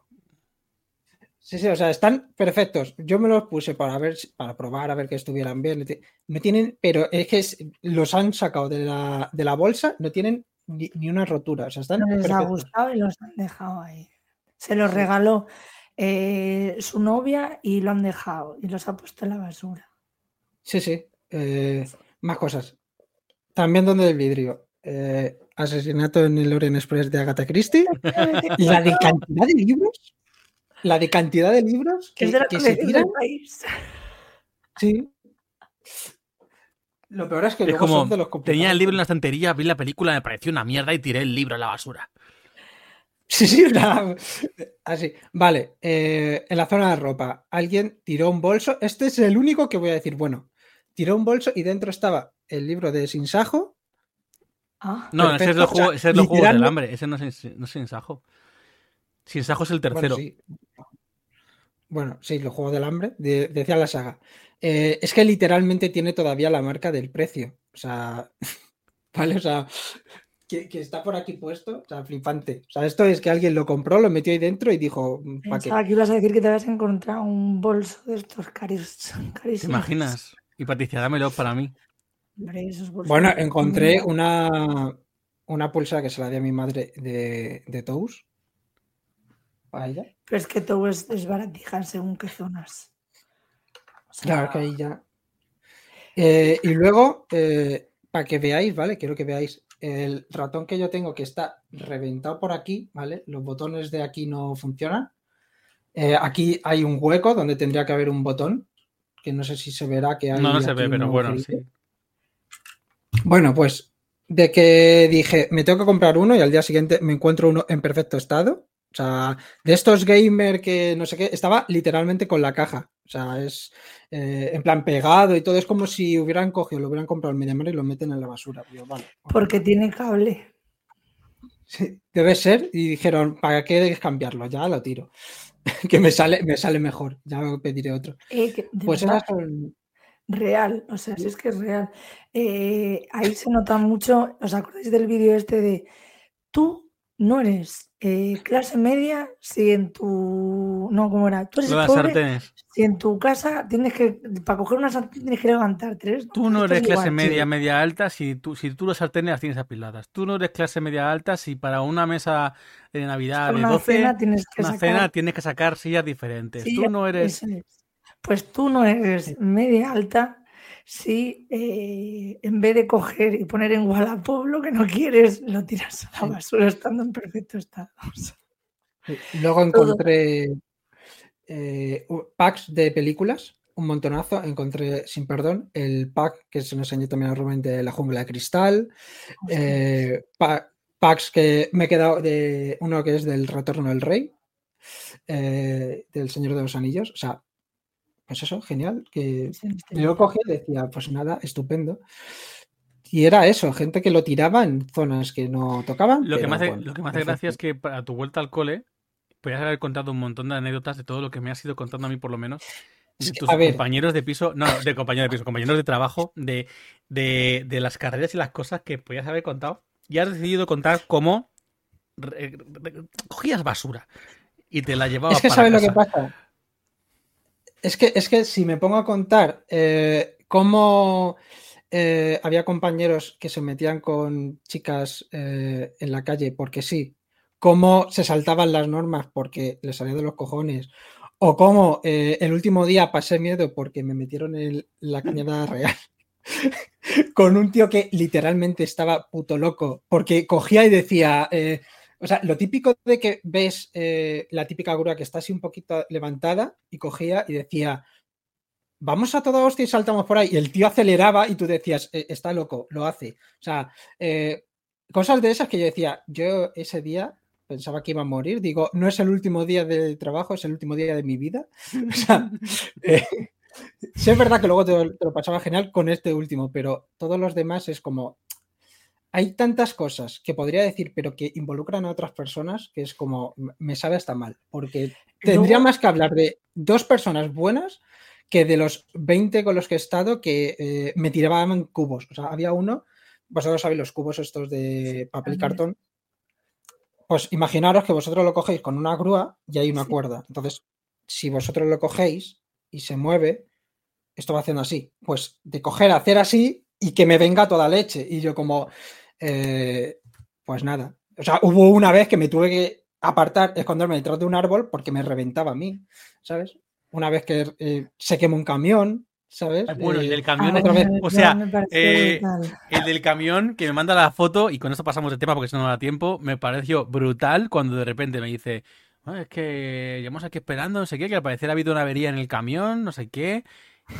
Sí, sí, o sea, están perfectos. Yo me los puse para ver, para probar, a ver que estuvieran bien. No tienen, pero es que es- los han sacado de la, de la bolsa, no tienen ni, ni una rotura. O sea, están no les ha gustado y los han dejado ahí. Se los regaló eh, su novia y lo han dejado y los ha puesto en la basura. Sí, sí. eh, más cosas. También donde el vidrio. eh, asesinato en el Orient Express de Agatha Christie. La de cantidad de libros. La de cantidad de libros que, es de la que se tiran. país. Sí. Lo peor es que Es luego como, son de los tenía el libro en la estantería, vi la película, me pareció una mierda y tiré el libro a la basura. Sí, sí, una- así. Vale, eh, en la zona de ropa, alguien tiró un bolso. Este es el único que voy a decir. Bueno, tiró un bolso y dentro estaba el libro de Sinsajo. Ah, No, ese es Perfecto, los, o sea, juegos, ese es los juegos del hambre, ese no es, no es Sinsajo. Sinsajo es el Bueno, tercero. sí. Bueno, sí, los juegos del hambre, de- decía la saga. Eh, es que literalmente tiene todavía la marca del precio. O sea, ¿vale? O sea, que, que está por aquí puesto, o sea, flipante. O sea, esto es que alguien lo compró, lo metió ahí dentro y dijo, ¿para qué? que ibas a decir que te habías encontrado un bolso de estos caris- ¿Te carísimos. imaginas? Y Patricia, dámelo para mí. Hombre, esos bolsos Bueno, encontré una, una pulsera que se la di a mi madre de, de Tous. Para ella. Pero es que todo es desbaratija según qué zonas. O sea, Claro que ahí ya. Eh, y luego, eh, para que veáis, ¿vale? Quiero que veáis el ratón que yo tengo que está reventado por aquí, ¿vale? Los botones de aquí no funcionan. Eh, aquí hay un hueco donde tendría que haber un botón, que no sé si se verá que hay. No, no se ve, pero bueno, sí. Bueno, pues de que dije, me tengo que comprar uno y al día siguiente me encuentro uno en perfecto estado. O sea, de estos gamer que no sé qué, estaba literalmente con la caja. O sea, es eh, en plan pegado y todo. Es como si hubieran cogido, lo hubieran comprado en Mediamar y lo meten en la basura. Vale, porque tiene cable. Sí, debe ser. Y dijeron, ¿para qué debes cambiarlo? Ya lo tiro. que me sale, me sale mejor. Ya pediré otro. Eh, que Pues verdad, son. real, o sea, si es que es real. Eh, ahí se nota mucho, ¿os acordáis del vídeo este de tú no eres eh, clase media si en tu... No, ¿cómo era? Tú eres pobre sartenes. si en tu casa tienes que, para coger una sartén tienes que levantarte. eres- Tú no eres es clase igual. media, media alta si tú, si tú las sartenes las tienes apiladas. Tú no eres clase media alta si para una mesa de Navidad de una 12, cena tienes que una sacar cena tienes que sacar sillas diferentes. Sí, Tú no eres... Pues tú no eres media alta si eh, en vez de coger y poner en Wallapop lo que no quieres, lo tiras a la basura estando en perfecto estado. Luego encontré eh, packs de películas, un montonazo. Encontré, sin perdón, el pack que se nos enseñó también a Rubén de La Jungla de Cristal. eh, pa- packs que me he quedado de uno que es del Retorno del Rey, del Señor de los Anillos. O sea, pues eso, genial. Que sí, este- yo cogí y decía, pues nada, estupendo. Y era eso, gente que lo tiraba en zonas que no tocaban. Lo que, me hace, bueno, lo que me hace gracia es que para tu vuelta al cole podrías haber contado un montón de anécdotas de todo lo que me has ido contando a mí por lo menos. De tus a ver. compañeros de piso, no, de compañeros de piso, compañeros de trabajo, de, de, de las carreras y las cosas que podías haber contado. Y has decidido contar cómo re- re- cogías basura. y te la llevaba Es que para ¿sabes lo que pasa? Es que, es que si me pongo a contar eh, cómo eh, había compañeros que se metían con chicas eh, en la calle porque sí, cómo se saltaban las normas porque les salía de los cojones, o cómo el último día pasé miedo porque me metieron en la cañada real con un tío que literalmente estaba puto loco porque cogía y decía... o sea, lo típico de que ves eh, la típica grúa que está así un poquito levantada y cogía y decía, vamos a toda hostia y saltamos por ahí. Y el tío aceleraba y tú decías, "Eh, está loco, lo hace. O sea, eh, cosas de esas que yo decía, yo ese día pensaba que iba a morir. Digo, no es el último día de trabajo, es el último día de mi vida. O sea, sí es verdad que luego te lo pasaba genial con este último, pero todos los demás es como, hay tantas cosas que podría decir, pero que involucran a otras personas, que es como, me sabe hasta mal, porque tendría más que hablar de dos personas buenas que de los 20 con los que he estado que eh, me tiraban cubos. O sea, había uno, vosotros sabéis los cubos estos de papel y También. cartón. Pues imaginaros que vosotros lo cogéis con una grúa y hay una Sí. cuerda. Entonces, si vosotros lo cogéis y se mueve, esto va haciendo así. Pues de coger, hacer así y que me venga toda leche. Y yo como, eh, pues nada. O sea, hubo una vez que me tuve que apartar, esconderme detrás de un árbol porque me reventaba a mí, ¿sabes? Una vez que eh, se quemó un camión, ¿sabes? Ah, Bueno, el Eh, del camión, otra vez. o sea, me pareció eh, brutal. el del camión que me manda la foto, y con esto pasamos de tema porque si no no da tiempo, me pareció brutal cuando de repente me dice, "Ah, es que llevamos aquí esperando, no sé qué, que al parecer ha habido una avería en el camión, no sé qué.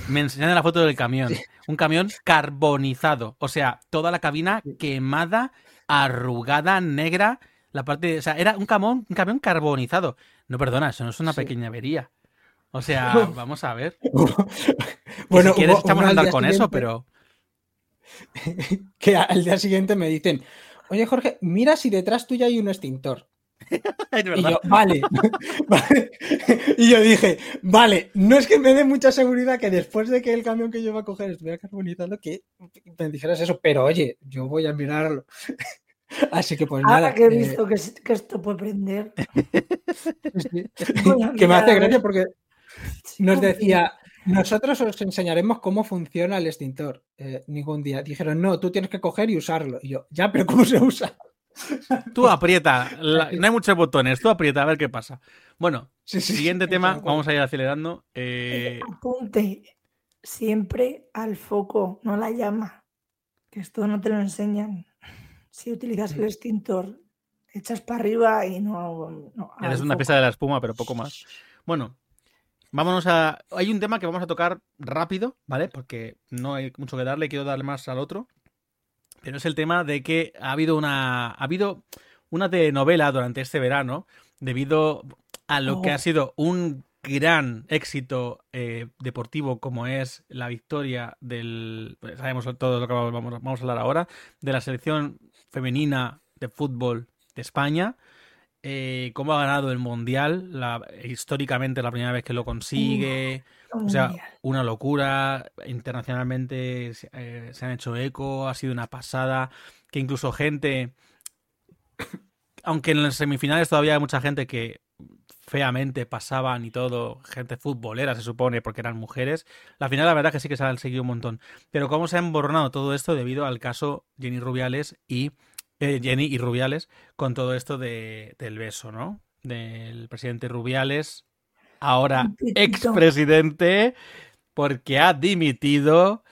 Me enseñan la foto del camión. Un camión carbonizado. O sea, toda la cabina quemada, arrugada, negra. La parte, o sea, era un camión, un camión carbonizado. No, perdona, eso no es una Sí. pequeña avería. O sea, vamos a ver. Bueno, si quieres hubo echamos a andar con eso, pero Que al día siguiente me dicen, oye Jorge, mira si detrás tuya hay un extintor. es Y yo, vale. vale. Y yo dije, vale, no es que me dé mucha seguridad que después de que el camión que yo iba a coger estuviera carbonizado, que me dijeras eso, pero oye, yo voy a mirarlo. Así que pues Ahora nada. que he eh, visto que, es- que esto puede prender, sí, que me hace gracia porque nos decía, nosotros os enseñaremos cómo funciona el extintor. Eh, ningún día. Dijeron, no, tú tienes que coger y usarlo. Y yo, ya, pero ¿cómo se usa? Tú aprieta, la- no hay muchos botones, tú aprieta a ver qué pasa. Bueno, Sí, sí, siguiente tema, vamos a ir acelerando. Eh, Apunte siempre al foco, no la llama. Que esto no te lo enseñan. Si utilizas el extintor, echas para arriba y no. no eres una foco. pieza de la espuma, pero poco más. Bueno, vámonos a. Hay un tema que vamos a tocar rápido, ¿vale? Porque no hay mucho que darle, quiero darle más al otro. Pero es el tema de que ha habido una. Ha habido una telenovela durante este verano, debido a lo que Oh. ha sido un gran éxito eh, deportivo como es la victoria del, pues, sabemos todo lo que vamos, vamos a hablar ahora, de la selección femenina de fútbol de España, eh, cómo ha ganado el Mundial, la, históricamente la primera vez que lo consigue, o sea, Mundial. una locura, internacionalmente se- eh, se han hecho eco, ha sido una pasada, que incluso gente, aunque en las semifinales todavía hay mucha gente que feamente pasaban y todo, gente futbolera se supone, porque eran mujeres, la final la verdad que sí que se han seguido un montón, pero cómo se ha emborronado todo esto debido al caso Jenny Rubiales y eh, Jenny y Rubiales con todo esto de, del beso, ¿no? Del presidente Rubiales, ahora expresidente, porque ha dimitido,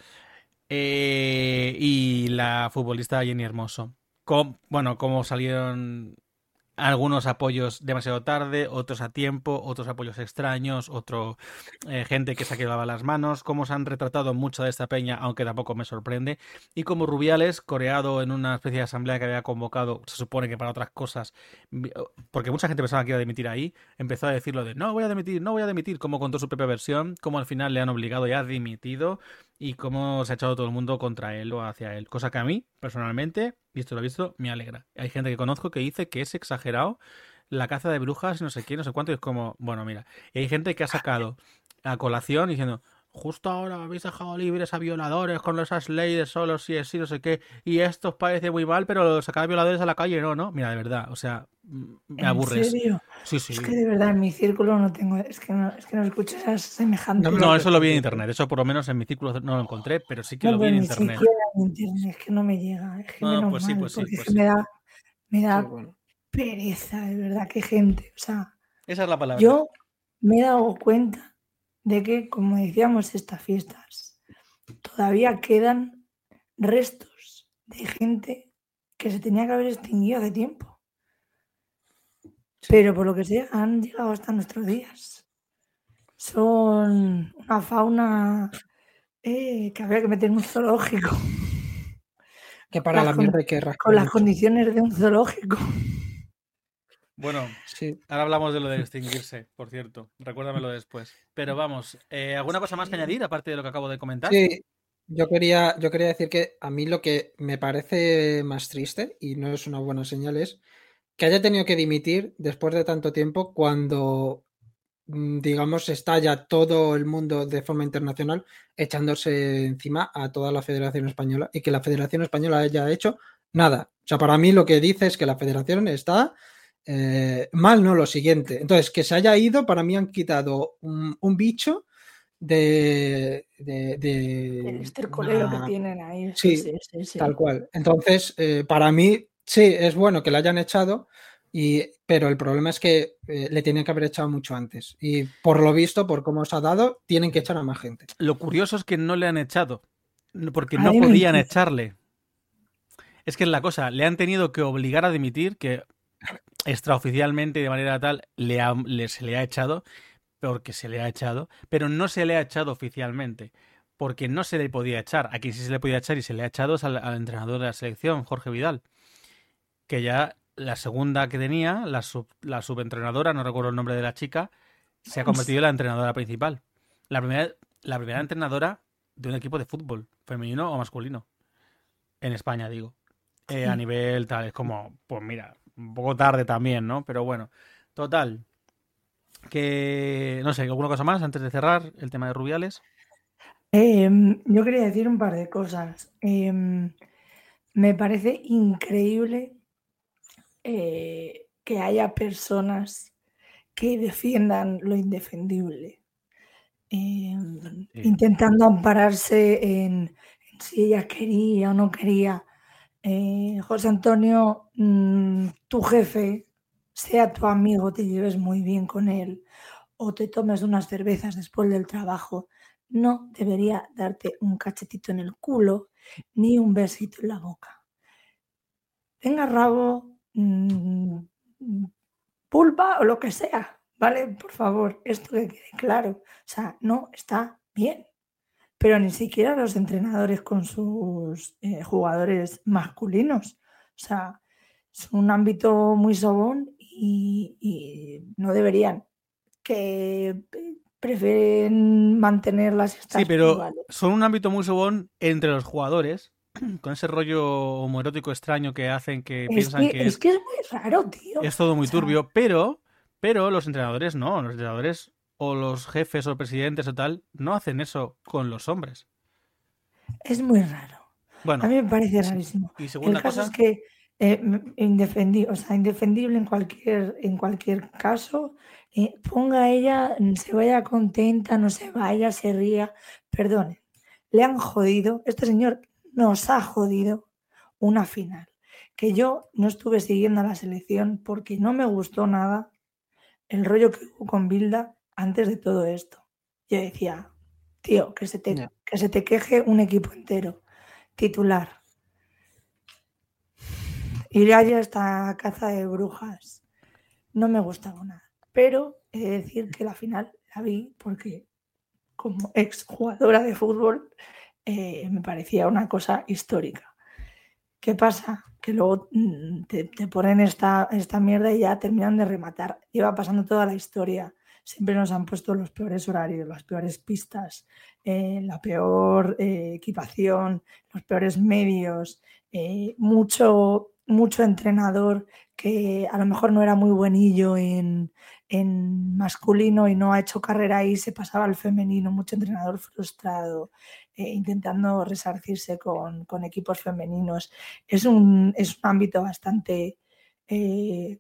eh, y la futbolista Jenny Hermoso. Com- bueno, cómo salieron algunos apoyos demasiado tarde, otros a tiempo, otros apoyos extraños, otro eh, gente que se ha quedado las manos, cómo se han retratado mucho de esta peña, aunque tampoco me sorprende, y como Rubiales, coreado en una especie de asamblea que había convocado, se supone que para otras cosas, vi- porque mucha gente pensaba que iba a dimitir ahí, empezó a decirlo de no voy a dimitir, no voy a dimitir, como contó su propia versión, como al final le han obligado y ha dimitido, y cómo se ha echado todo el mundo contra él o hacia él. Cosa que a mí, personalmente, visto lo visto, me alegra. Hay gente que conozco que dice que es exagerado la caza de brujas no sé qué, no sé cuánto, y es como, bueno, mira. Y hay gente que ha sacado a colación diciendo, justo ahora habéis dejado libres a violadores con esas leyes solo si es sí, no sé qué, y esto os parece muy mal, pero sacar violadores a la calle no, ¿no? Mira, de verdad, o sea, me aburres. ¿En serio? Sí, sí. Es que de verdad en mi círculo no tengo, es que no, es que no escucho esas semejantes. No, eso lo vi en internet, eso por lo menos en mi círculo no lo encontré, pero sí que No, lo vi en internet. siquiera en internet, es que no me llega, es que No, menos pues sí, mal, pues sí, porque pues es que sí. me da, me da bueno. pereza, de verdad, que gente, o sea, Esa es la palabra. yo me he dado cuenta de que, como decíamos, estas fiestas, todavía quedan restos de gente que se tenía que haber extinguido hace tiempo. Pero por lo que sea, han llegado hasta nuestros días. Son una fauna eh, que habría que meter en un zoológico, Que para Las la mierda hay que rascar con las condiciones de un zoológico. Bueno, Sí. ahora hablamos de lo de extinguirse, por cierto. Recuérdamelo después. Pero vamos, eh, ¿alguna cosa más que añadir aparte de lo que acabo de comentar? Sí, yo quería, yo quería decir que a mí lo que me parece más triste, y no es una buena señal, es que haya tenido que dimitir después de tanto tiempo cuando, mm, digamos, está ya todo el mundo de forma internacional echándose encima a toda la Federación Española y que la Federación Española haya hecho nada. O sea, para mí lo que dice es que la Federación está eh, mal, no lo siguiente. Entonces, que se haya ido, para mí han quitado un, un bicho de, de, de El estercolero una- que tienen ahí. Sí, sí, sí, sí. Tal cual. Entonces, eh, para mí, sí, es bueno que la hayan echado, y, pero el problema es que eh, le tienen que haber echado mucho antes. Y por lo visto, por cómo se ha dado, tienen que echar a más gente. Lo curioso es que no le han echado, porque no me podían echarle. Es que es la cosa, le han tenido que obligar a dimitir, que extraoficialmente y de manera tal le ha- le- se le ha echado, porque se le ha echado, pero no se le ha echado oficialmente, porque no se le podía echar. A quien sí se le podía echar y se le ha echado al, al entrenador de la selección, Jorge Vidal, que ya la segunda que tenía, la, sub- la subentrenadora, no recuerdo el nombre de la chica, se ha convertido en la entrenadora principal. La primera, la primera entrenadora de un equipo de fútbol, femenino o masculino. En España, digo. Eh, a nivel tal, es como, pues mira, un poco tarde también, ¿no? Pero bueno, total. Que, no sé, ¿alguna cosa más antes de cerrar el tema de Rubiales? Em, yo quería decir un par de cosas. Em, me parece increíble eh, que haya personas que defiendan lo indefendible, Em, Sí. intentando ampararse en, en si ella quería o no quería. Eh, José Antonio, mm, tu jefe, sea tu amigo, te lleves muy bien con él o te tomes unas cervezas después del trabajo, no debería darte un cachetito en el culo ni un besito en la boca. Tenga rabo, mm, pulpa o lo que sea, ¿vale? Por favor, esto que quede claro. O sea, no está bien. Pero ni siquiera los entrenadores con sus eh, jugadores masculinos. O sea, es un ámbito muy sobón y, y no deberían. Que eh, prefieren mantener las Sí, pero son un ámbito muy sobón entre los jugadores, con ese rollo homoerótico extraño que hacen que Es piensan que, que es es, que es muy raro, tío. es todo muy o sea- turbio, pero, pero los entrenadores no, los entrenadores o los jefes o presidentes o tal no hacen eso con los hombres. Es muy raro. Bueno, A mí me parece rarísimo. y El segunda caso cosa, es que eh, m- indefendi- o sea, indefendible en cualquier, en cualquier caso, eh, ponga ella, se vaya contenta, no se vaya, se ría, perdone, le han jodido, este señor nos ha jodido una final, que yo no estuve siguiendo a la selección porque no me gustó nada el rollo que hubo con Bilda antes de todo esto. Yo decía, tío, que se te, Ya. que se te queje un equipo entero, titular. Ir allá a esta caza de brujas no me gustaba nada. Pero he de decir que la final la vi porque como ex jugadora de fútbol eh, me parecía una cosa histórica. ¿Qué pasa? Que luego mm, te, te ponen esta, esta mierda y ya terminan de rematar. Lleva pasando toda la historia. Siempre nos han puesto los peores horarios, las peores pistas, eh, la peor eh, equipación, los peores medios, eh, mucho, mucho entrenador que a lo mejor no era muy buenillo en, en masculino y no ha hecho carrera ahí, se pasaba al femenino, mucho entrenador frustrado, intentando resarcirse con, equipos femeninos. Es un, es un ámbito bastante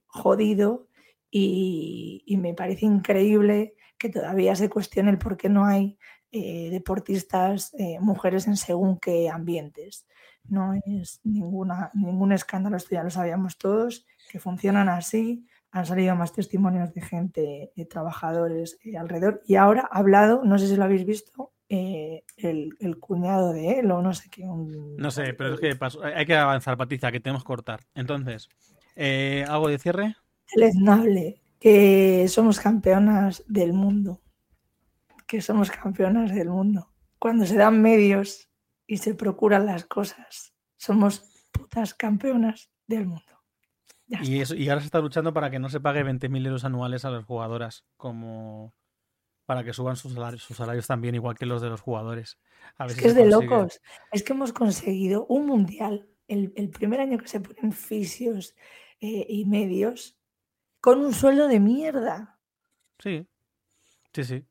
jodido y, me parece increíble que todavía se cuestione el por qué no hay eh, deportistas mujeres en según qué ambientes. No es ninguna, ningún escándalo, esto ya lo sabíamos todos, que funcionan así, han salido más testimonios de gente, de trabajadores eh, alrededor. Y ahora ha hablado, no sé si lo habéis visto, eh, el, cuñado de él o no sé qué. No sé, pero es que hay que avanzar, Patricia, que tenemos que cortar. Entonces, eh, ¿algo de cierre? Deleznable, que somos campeonas del mundo. Que somos campeonas del mundo. Cuando se dan medios y se procuran las cosas, somos putas campeonas del mundo. Y, eso, y ahora se está luchando para que no se pague 20.000 euros anuales a las jugadoras, como para que suban sus salarios, sus salarios también, igual que los de los jugadores. es que es de locos. Es que hemos conseguido un mundial, el, primer año que se ponen fisios eh, y medios, con un sueldo de mierda. Sí, sí, sí.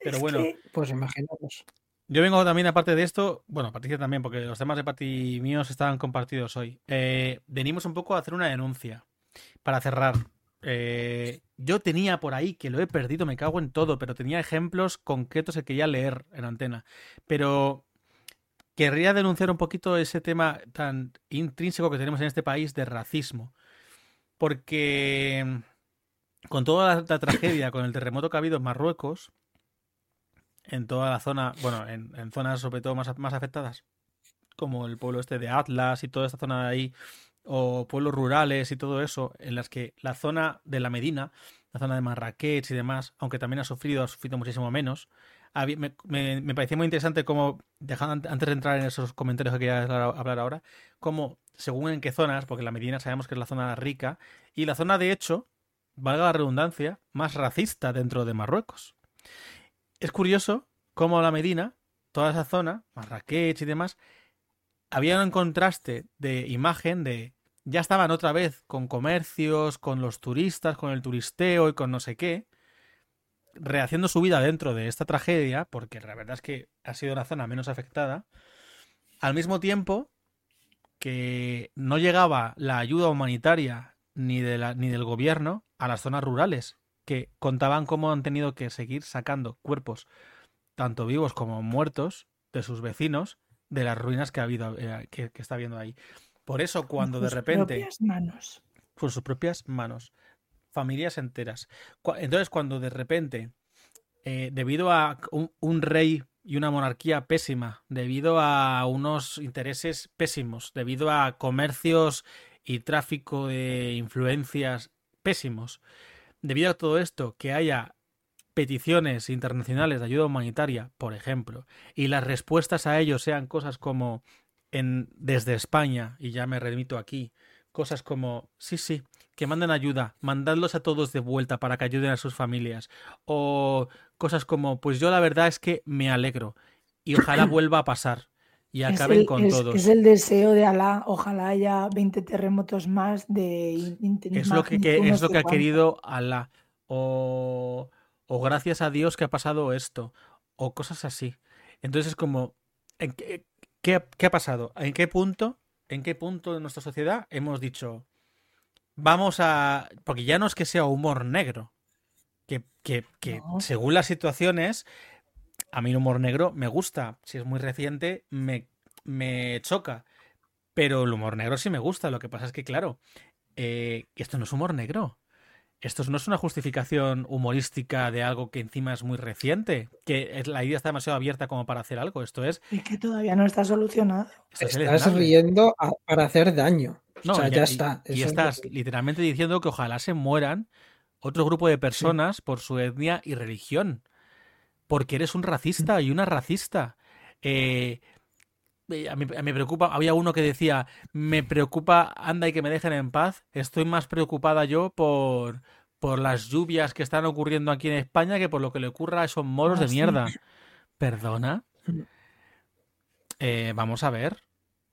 Pero bueno. Pues imaginaos. Yo vengo también, aparte de esto, bueno, Patricia también, porque los temas de Pati míos estaban compartidos hoy. Eh, venimos un poco a hacer una denuncia para cerrar. Eh, yo tenía por ahí, que lo he perdido, me cago en todo, pero tenía ejemplos concretos que quería leer en antena. Pero querría denunciar un poquito ese tema tan intrínseco que tenemos en este país de racismo. Porque con toda la tragedia, con el terremoto que ha habido en Marruecos, en toda la zona, bueno, en, zonas sobre todo más, más afectadas, como el pueblo este de Atlas y toda esta zona de ahí, o pueblos rurales y todo eso, en las que la zona de la Medina, la zona de Marrakech y demás, aunque también ha sufrido, ha sufrido muchísimo menos, me, me, parecía muy interesante como, dejando, antes de entrar en esos comentarios que quería hablar ahora, como según en qué zonas, porque la Medina sabemos que es la zona rica, y la zona de hecho, valga la redundancia, más racista dentro de Marruecos. Es curioso cómo la Medina, toda esa zona, Marrakech y demás, había un contraste de imagen de ya estaban otra vez con comercios, con los turistas, con el turisteo y con no sé qué, rehaciendo su vida dentro de esta tragedia, porque la verdad es que ha sido la zona menos afectada, al mismo tiempo que no llegaba la ayuda humanitaria ni, de la, ni del gobierno a las zonas rurales que contaban cómo han tenido que seguir sacando cuerpos, tanto vivos como muertos, de sus vecinos, de las ruinas que ha habido, eh, que, está habiendo ahí. Por eso, cuando de repente. Propias manos. Con sus propias manos. Familias enteras. Entonces, cuando de repente, eh, debido a un, rey y una monarquía pésima, debido a unos intereses pésimos, debido a comercios y tráfico de influencias pésimos, debido a todo esto, que haya peticiones internacionales de ayuda humanitaria, por ejemplo, y las respuestas a ello sean cosas como en, desde España, y ya me remito aquí, cosas como, sí, sí, que manden ayuda, mandadlos a todos de vuelta para que ayuden a sus familias, o cosas como, pues yo la verdad es que me alegro, y ojalá vuelva a pasar, y acaben con todos. Es el deseo de Alá, ojalá haya 20 terremotos más de Es lo que, es lo que ha querido Alá. O, o gracias a Dios que ha pasado esto. O cosas así. Entonces es como, ¿en qué, qué, ha pasado? ¿En qué punto? ¿En qué punto de nuestra sociedad hemos dicho, vamos a... Porque ya no es que sea humor negro. Que, que, que según las situaciones, a mí el humor negro me gusta. Si es muy reciente, me, me choca. Pero el humor negro sí me gusta. Lo que pasa es que, claro, eh, esto no es humor negro. Esto no es una justificación humorística de algo que encima es muy reciente, que la idea está demasiado abierta como para hacer algo. Esto es. Y que todavía no está solucionado. Estás riendo para hacer daño. o sea, ya, está. Y, estás literalmente diciendo que ojalá se mueran otro grupo de personas por su etnia y religión porque eres un racista y una racista. Eh, a, mí, me preocupa, había uno que decía, me preocupa, anda y que me dejen en paz, estoy más preocupada yo por, por las lluvias que están ocurriendo aquí en España que por lo que le ocurra a esos moros de ah, mierda. ¿Perdona? Eh, vamos a ver,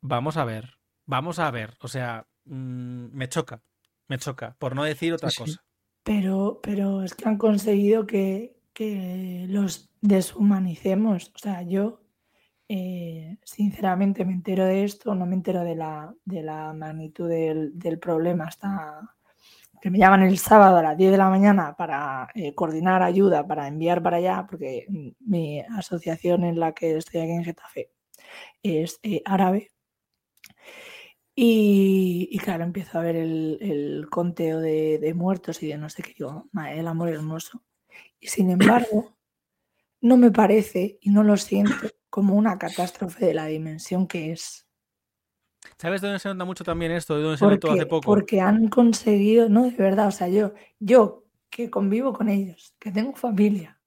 vamos a ver, vamos a ver, o sea, mm, me choca, me choca, por no decir otra cosa. pero, pero es que han conseguido que, que los deshumanicemos. O sea, yo eh, sinceramente me entero de esto, no me entero de la, de la magnitud del, problema hasta que me llaman el sábado a las 10 de la mañana para eh, coordinar ayuda, para enviar para allá, porque mi asociación en la que estoy aquí en Getafe es eh, árabe. Y, claro, empiezo a ver el, conteo de, muertos y de no sé qué, digo, el amor hermoso. Y sin embargo, no me parece y no lo siento como una catástrofe de la dimensión que es. ¿Sabes de dónde se nota mucho también esto? ¿De dónde se notó hace poco? Porque han conseguido, no, de verdad, o sea, yo, yo que convivo con ellos, que tengo familia,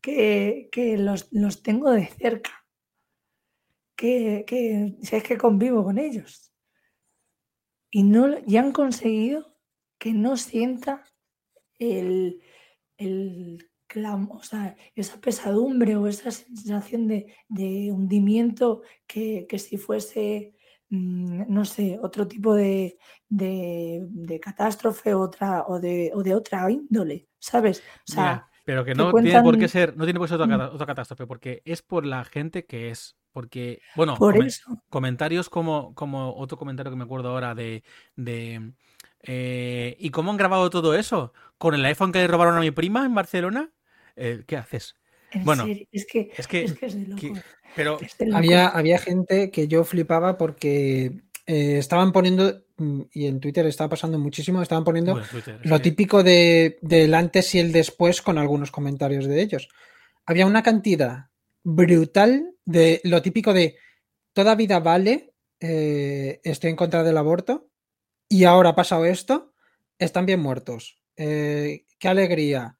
que, los, tengo de cerca, que, que si es que convivo con ellos. Y, no, y han conseguido que no sienta el, el o sea, esa pesadumbre o esa sensación de, hundimiento que, que, si fuese Mm, no sé, otro tipo de, catástrofe otra, o, de, o de otra índole, ¿sabes? O sea, pero que no tiene por qué ser, no tiene por qué ser mm. otra, catástrofe, porque es por la gente que es. Porque, bueno, comentarios como, como otro comentario que me acuerdo ahora de. de eh, ¿Y cómo han grabado todo eso? ¿Con el iPhone que le robaron a mi prima en Barcelona? Eh, ¿Qué haces? bueno, es que es, que, de loco. pero había, había gente que yo flipaba porque eh, estaban poniendo, mm, y en Twitter estaba pasando muchísimo, estaban poniendo lo típico de, del antes y el después con algunos comentarios de ellos. Había una cantidad brutal de lo típico de toda vida vale, eh, estoy en contra del aborto, y ahora ha pasado esto, están bien muertos. Eh, qué alegría.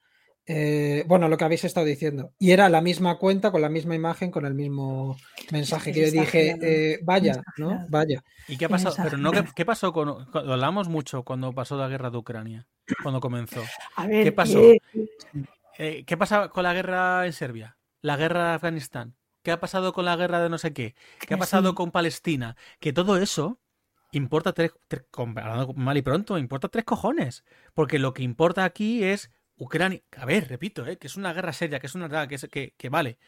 Eh, bueno, lo que habéis estado diciendo. Y era la misma cuenta, con la misma imagen, con el mismo mensaje que yo dije, eh, vaya, ¿no? Vaya. ¿Y qué ha pasado? Pero no, ¿qué, pasó con. Hablamos mucho cuando pasó la guerra de Ucrania, cuando comenzó. ¿Qué pasó? Eh, ¿Qué pasa con la guerra en Serbia? La guerra de Afganistán. ¿Qué ha pasado con la guerra de no sé qué? ¿Qué ha pasado con Palestina? Que todo eso importa tres, mal y pronto, importa tres cojones. Porque lo que importa aquí es Ucrania, a ver, repito, ¿eh? que es una guerra seria, que es una guerra que, que, vale,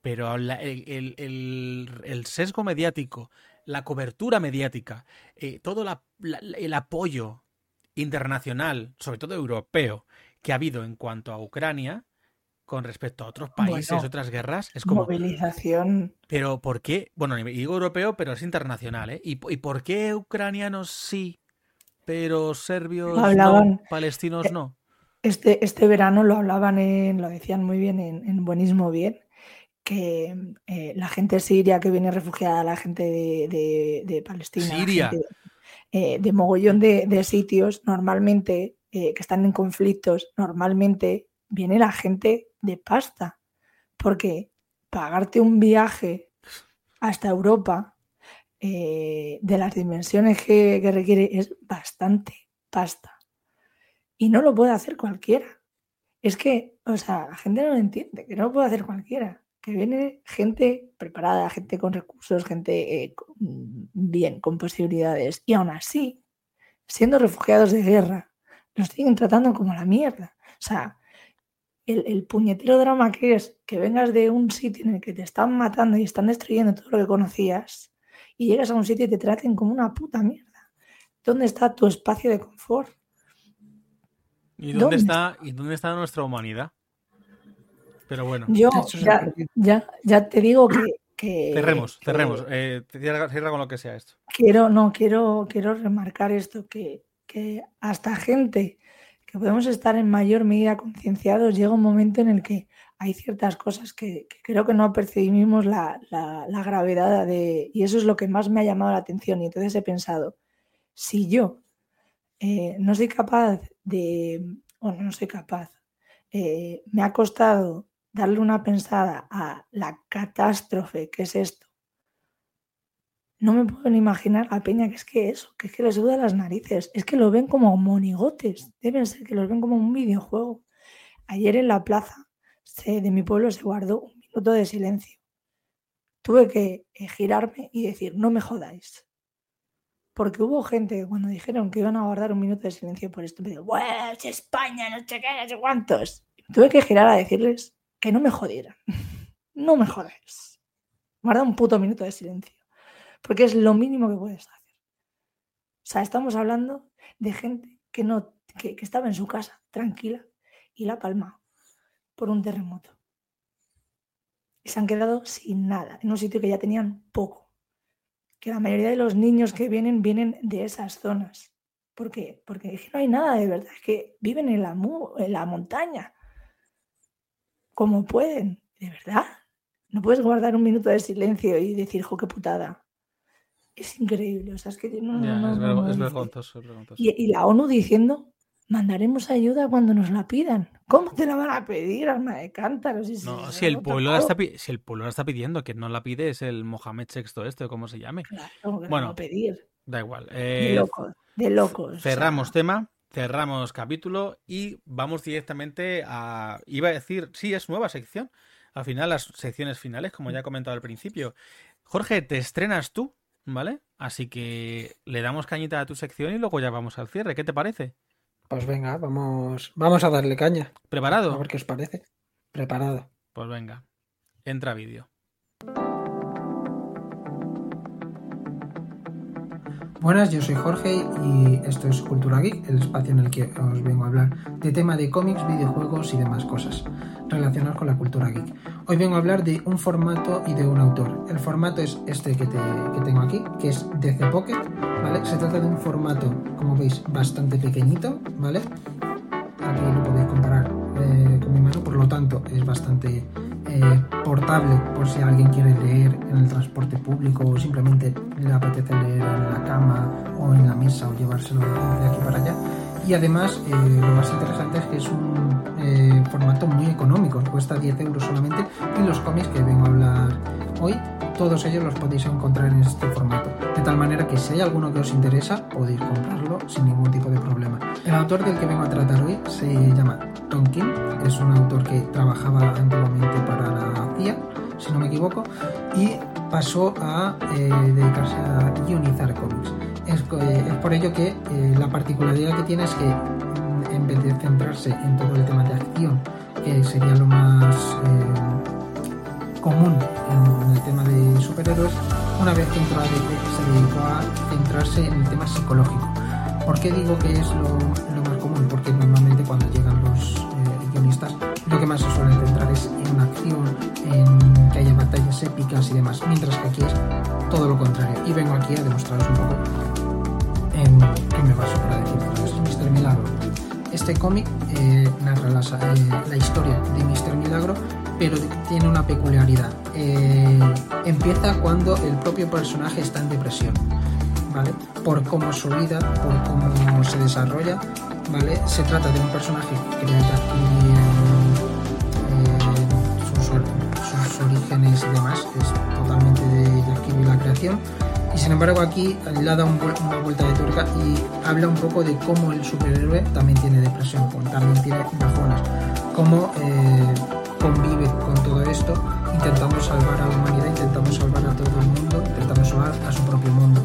pero el, sesgo mediático, la cobertura mediática, eh, todo el apoyo internacional, sobre todo europeo, que ha habido en cuanto a Ucrania con respecto a otros países, otras guerras, es como... Movilización. Pero ¿por qué? Bueno, digo europeo, pero es internacional, ¿eh? ¿Y, por qué ucranianos sí, pero serbios no, palestinos eh, no? Este, este verano lo hablaban, en, lo decían muy bien en, Buenismo Bien, que eh, la gente siria que viene refugiada, la gente de, Palestina, eh, de, mogollón de, sitios, normalmente eh, que están en conflictos, normalmente viene la gente de pasta, porque pagarte un viaje hasta Europa de las dimensiones que requiere es bastante pasta. Y no lo puede hacer cualquiera. Es que, o sea, la gente no lo entiende, que no lo puede hacer cualquiera. Que viene gente preparada, gente con recursos, gente eh, bien, con posibilidades. Y aún así, siendo refugiados de guerra, los siguen tratando como la mierda. O sea, el, el, puñetero drama que es que vengas de un sitio en el que te están matando y están destruyendo todo lo que conocías y llegas a un sitio y te traten como una puta mierda. ¿Dónde está tu espacio de confort? ¿Y dónde, está, ¿Y dónde está nuestra humanidad? Pero bueno. Yo ya, ya, te digo que. cerremos, cerremos. Eh, cierra, con lo que sea esto. Quiero, no, quiero, quiero remarcar esto: que, que hasta gente que podemos estar en mayor medida concienciados, llega un momento en el que hay ciertas cosas que, creo que no percibimos la, la, gravedad de. Y eso es lo que más me ha llamado la atención. Y entonces he pensado: si yo eh, no soy capaz de, o no soy capaz, eh, me ha costado darle una pensada a la catástrofe que es esto. No me puedo imaginar a Peña que es que eso, que es que les suda las narices, es que lo ven como monigotes, deben ser que los ven como un videojuego. Ayer en la plaza de mi pueblo se guardó un minuto de silencio. Tuve que eh, girarme y decir, no me jodáis. Porque hubo gente que cuando dijeron que iban a guardar un minuto de silencio por esto, me dijo, es España, no sé qué, no sé cuántos. Tuve que girar a decirles que no me jodieran. no me jodáis. Guarda un puto minuto de silencio. Porque es lo mínimo que puedes hacer. O sea, estamos hablando de gente que, no, que, que estaba en su casa, tranquila, y la palma por un terremoto. Y se han quedado sin nada, en un sitio que ya tenían poco. Que la mayoría de los niños que vienen vienen de esas zonas. ¿Por qué? Porque no hay nada de verdad, es que viven en la, en la montaña. Como pueden, de verdad. No puedes guardar un minuto de silencio y decir, jo, qué putada. Es increíble, o sea, es que no, no, es, no, es vergonzoso, es vergonzoso. y, y la ONU diciendo, mandaremos ayuda cuando nos la pidan. ¿Cómo te la van a pedir, alma de cántaro? Si, No, si el, pueblo la está, si el pueblo la está pidiendo, que no la pide es el Mohamed VI este, o como se llame. Claro, que Bueno, a pedir. Da igual. De Eh, locos, de locos. o sea, cerramos tema, cerramos capítulo y vamos directamente a... Iba a decir, sí, es nueva sección. Al final, las secciones finales, como ya he comentado al principio. Jorge, te estrenas tú, ¿vale? Así que le damos cañita a tu sección y luego ya vamos al cierre. ¿Qué te parece? Pues venga, vamos, vamos a darle caña. A ¿Preparado? ver qué os parece. Preparado. Pues venga, entra vídeo. Buenas, yo soy Jorge y esto es Cultura Geek, el espacio en el que os vengo a hablar de tema de cómics, videojuegos y demás cosas relacionadas con la cultura geek. Hoy vengo a hablar de un formato y de un autor. El formato es este que, te- que tengo aquí, que es DC Pocket, ¿vale? Se trata de un formato, como veis, bastante pequeñito, ¿vale? Aquí lo podéis comparar eh, con mi mano, por lo tanto es bastante eh, portable por si alguien quiere leer en el transporte público o simplemente le apetece leer en la cama o en la mesa o llevárselo de, aquí para allá. Y además eh, lo más interesante es que es un eh, formato muy económico, cuesta 10 euros solamente y los cómics que vengo a hablar hoy, todos ellos los podéis encontrar en este formato. De tal manera que si hay alguno que os interesa, podéis comprarlo sin ningún tipo de problema. El autor del que vengo a tratar hoy se llama Tom King, es un autor que trabajaba antiguamente para la CIA, si no me equivoco, y pasó a eh, dedicarse a guionizar cómics. Es, eh, es por ello que eh, la particularidad que tiene es que mm, en vez de centrarse en todo el tema de acción, que sería lo más común en, el tema de superhéroes, una vez que entró a DC se dedicó a centrarse en el tema psicológico. ¿Por qué digo que es lo, lo Porque normalmente cuando llegan los eh, guionistas lo que más se suele centrar es en acción, en que haya batallas épicas y demás, mientras que aquí es todo lo contrario. Y vengo aquí a demostraros un poco en qué me baso para decir esto. Mr. Milagro. Este cómic eh, narra eh, la historia de Mr. Milagro, pero tiene una peculiaridad. Empieza cuando el propio personaje está en depresión, ¿vale? Por cómo es su vida, por cómo se desarrolla, ¿vale? Se trata de un personaje que sus, or- sus orígenes y demás, es totalmente de Jack la creación. Y sin embargo aquí le vuel- una vuelta de tuerca y habla un poco de cómo el superhéroe también tiene depresión, también tiene bajonas, cómo eh, convive con todo esto, intentando salvar a la humanidad, intentando salvar a todo el mundo, intentando salvar a su propio mundo.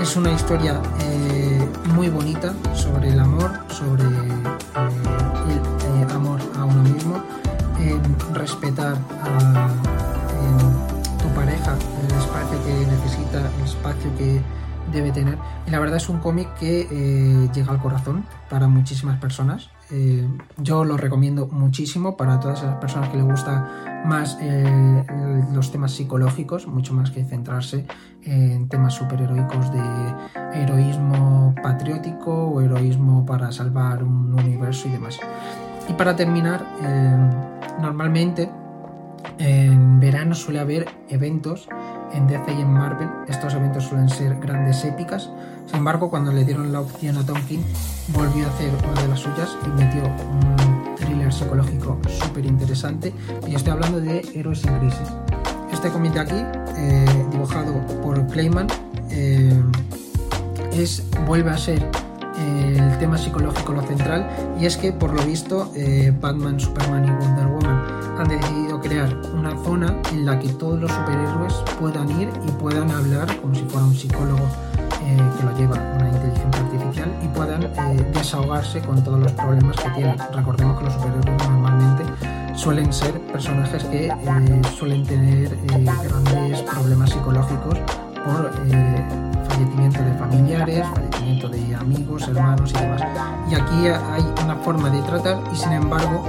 Es una historia eh, muy bonita sobre el amor, sobre eh, el eh, amor a uno mismo, respetar a tu pareja, el espacio que necesita, el espacio que debe tener. Y la verdad es un cómic que llega al corazón para muchísimas personas. Eh, yo lo recomiendo muchísimo para todas esas personas que les gusta más eh, los temas psicológicos, mucho más que centrarse en temas superheroicos de heroísmo patriótico o heroísmo para salvar un universo y demás. Y para terminar, eh, normalmente en verano suele haber eventos en DC y en Marvel. Estos eventos suelen ser grandes épicas. Sin embargo, cuando le dieron la opción a Tom King, volvió a hacer una de las suyas y metió un thriller psicológico súper interesante. Y estoy hablando de Héroes en Crisis. Este cómic aquí, eh, dibujado por Clayman, eh, es, vuelve a ser eh, el tema psicológico lo central y es que por lo visto Batman, Superman y Wonder Woman han decidido crear una zona en la que todos los superhéroes puedan ir y puedan hablar como si fuera un psicólogo que lo lleva una inteligencia artificial y puedan eh, desahogarse con todos los problemas que tienen. Recordemos que los superhéroes normalmente suelen ser personajes que eh, suelen tener grandes problemas psicológicos por fallecimiento de familiares, fallecimiento de amigos, hermanos y demás. Y aquí hay una forma de tratar y sin embargo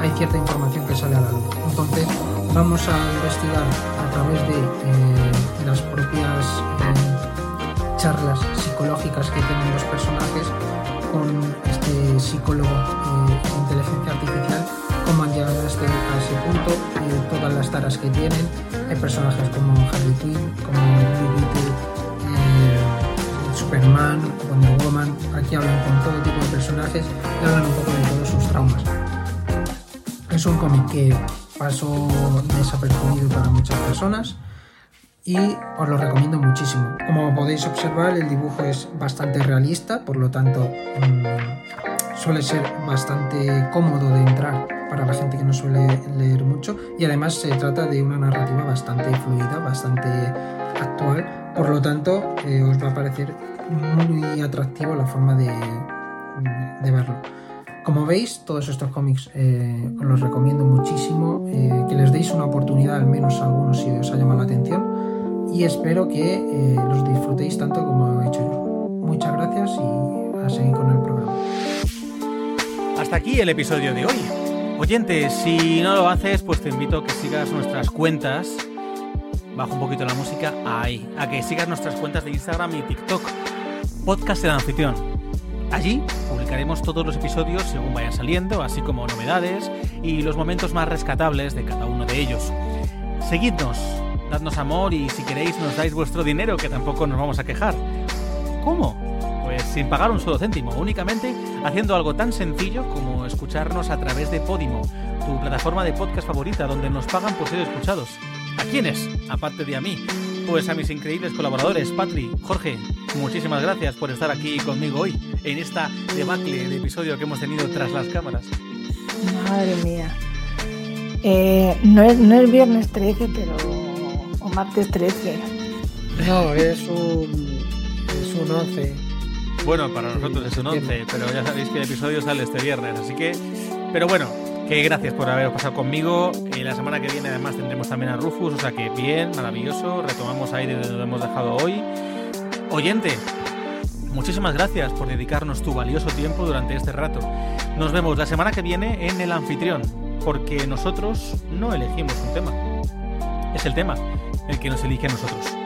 hay cierta información que sale a la luz. Entonces vamos a investigar a través de las propias charlas psicológicas que tienen los personajes con este psicólogo eh, inteligencia artificial, cómo han llegado a, este, a ese punto, eh, todas las taras que tienen. Hay personajes como Harley Quinn, como Blue eh, Superman, Wonder Woman. Aquí hablan con todo tipo de personajes y hablan un poco de todos sus traumas. Es un cómic que pasó desapercibido para muchas personas y os lo recomiendo muchísimo. Como podéis observar, el dibujo es bastante realista, por lo tanto mm, suele ser bastante cómodo de entrar para la gente que no suele leer mucho y además se trata de una narrativa bastante fluida, bastante actual, por lo tanto eh, os va a parecer muy atractivo la forma de, de verlo. Como veis, todos estos cómics eh, os los recomiendo muchísimo, eh, que les deis una oportunidad, al menos a algunos si os ha llamado la atención y espero que eh, los disfrutéis tanto como he hecho yo. Muchas gracias y a seguir con el programa. Hasta aquí el episodio de hoy. Oyentes, si no lo haces, pues te invito a que sigas nuestras cuentas. Bajo un poquito la música ahí. A que sigas nuestras cuentas de Instagram y TikTok. Podcast El Anfitrión. Allí publicaremos todos los episodios según vayan saliendo, así como novedades y los momentos más rescatables de cada uno de ellos. Seguidnos, dadnos amor y si queréis nos dais vuestro dinero, que tampoco nos vamos a quejar. ¿Cómo? Pues sin pagar un solo céntimo, únicamente haciendo algo tan sencillo como escucharnos a través de Podimo, tu plataforma de podcast favorita donde nos pagan por ser escuchados. ¿A quiénes? Aparte de a mí. Pues a mis increíbles colaboradores, Patri, Jorge, muchísimas gracias por estar aquí conmigo hoy, en esta debacle de episodio que hemos tenido tras las cámaras. Madre mía. Eh, no, es, no es viernes 13, pero martes 13. No, es un, es un 11. Bueno, para nosotros es un 11, pero ya sabéis que el episodio sale este viernes, así que... Pero bueno, que gracias por haber pasado conmigo. y la semana que viene además tendremos también a Rufus, o sea que bien, maravilloso. Retomamos ahí de donde hemos dejado hoy. Oyente, muchísimas gracias por dedicarnos tu valioso tiempo durante este rato. Nos vemos la semana que viene en El Anfitrión, porque nosotros no elegimos un tema. Es el tema el que nos elige a nosotros.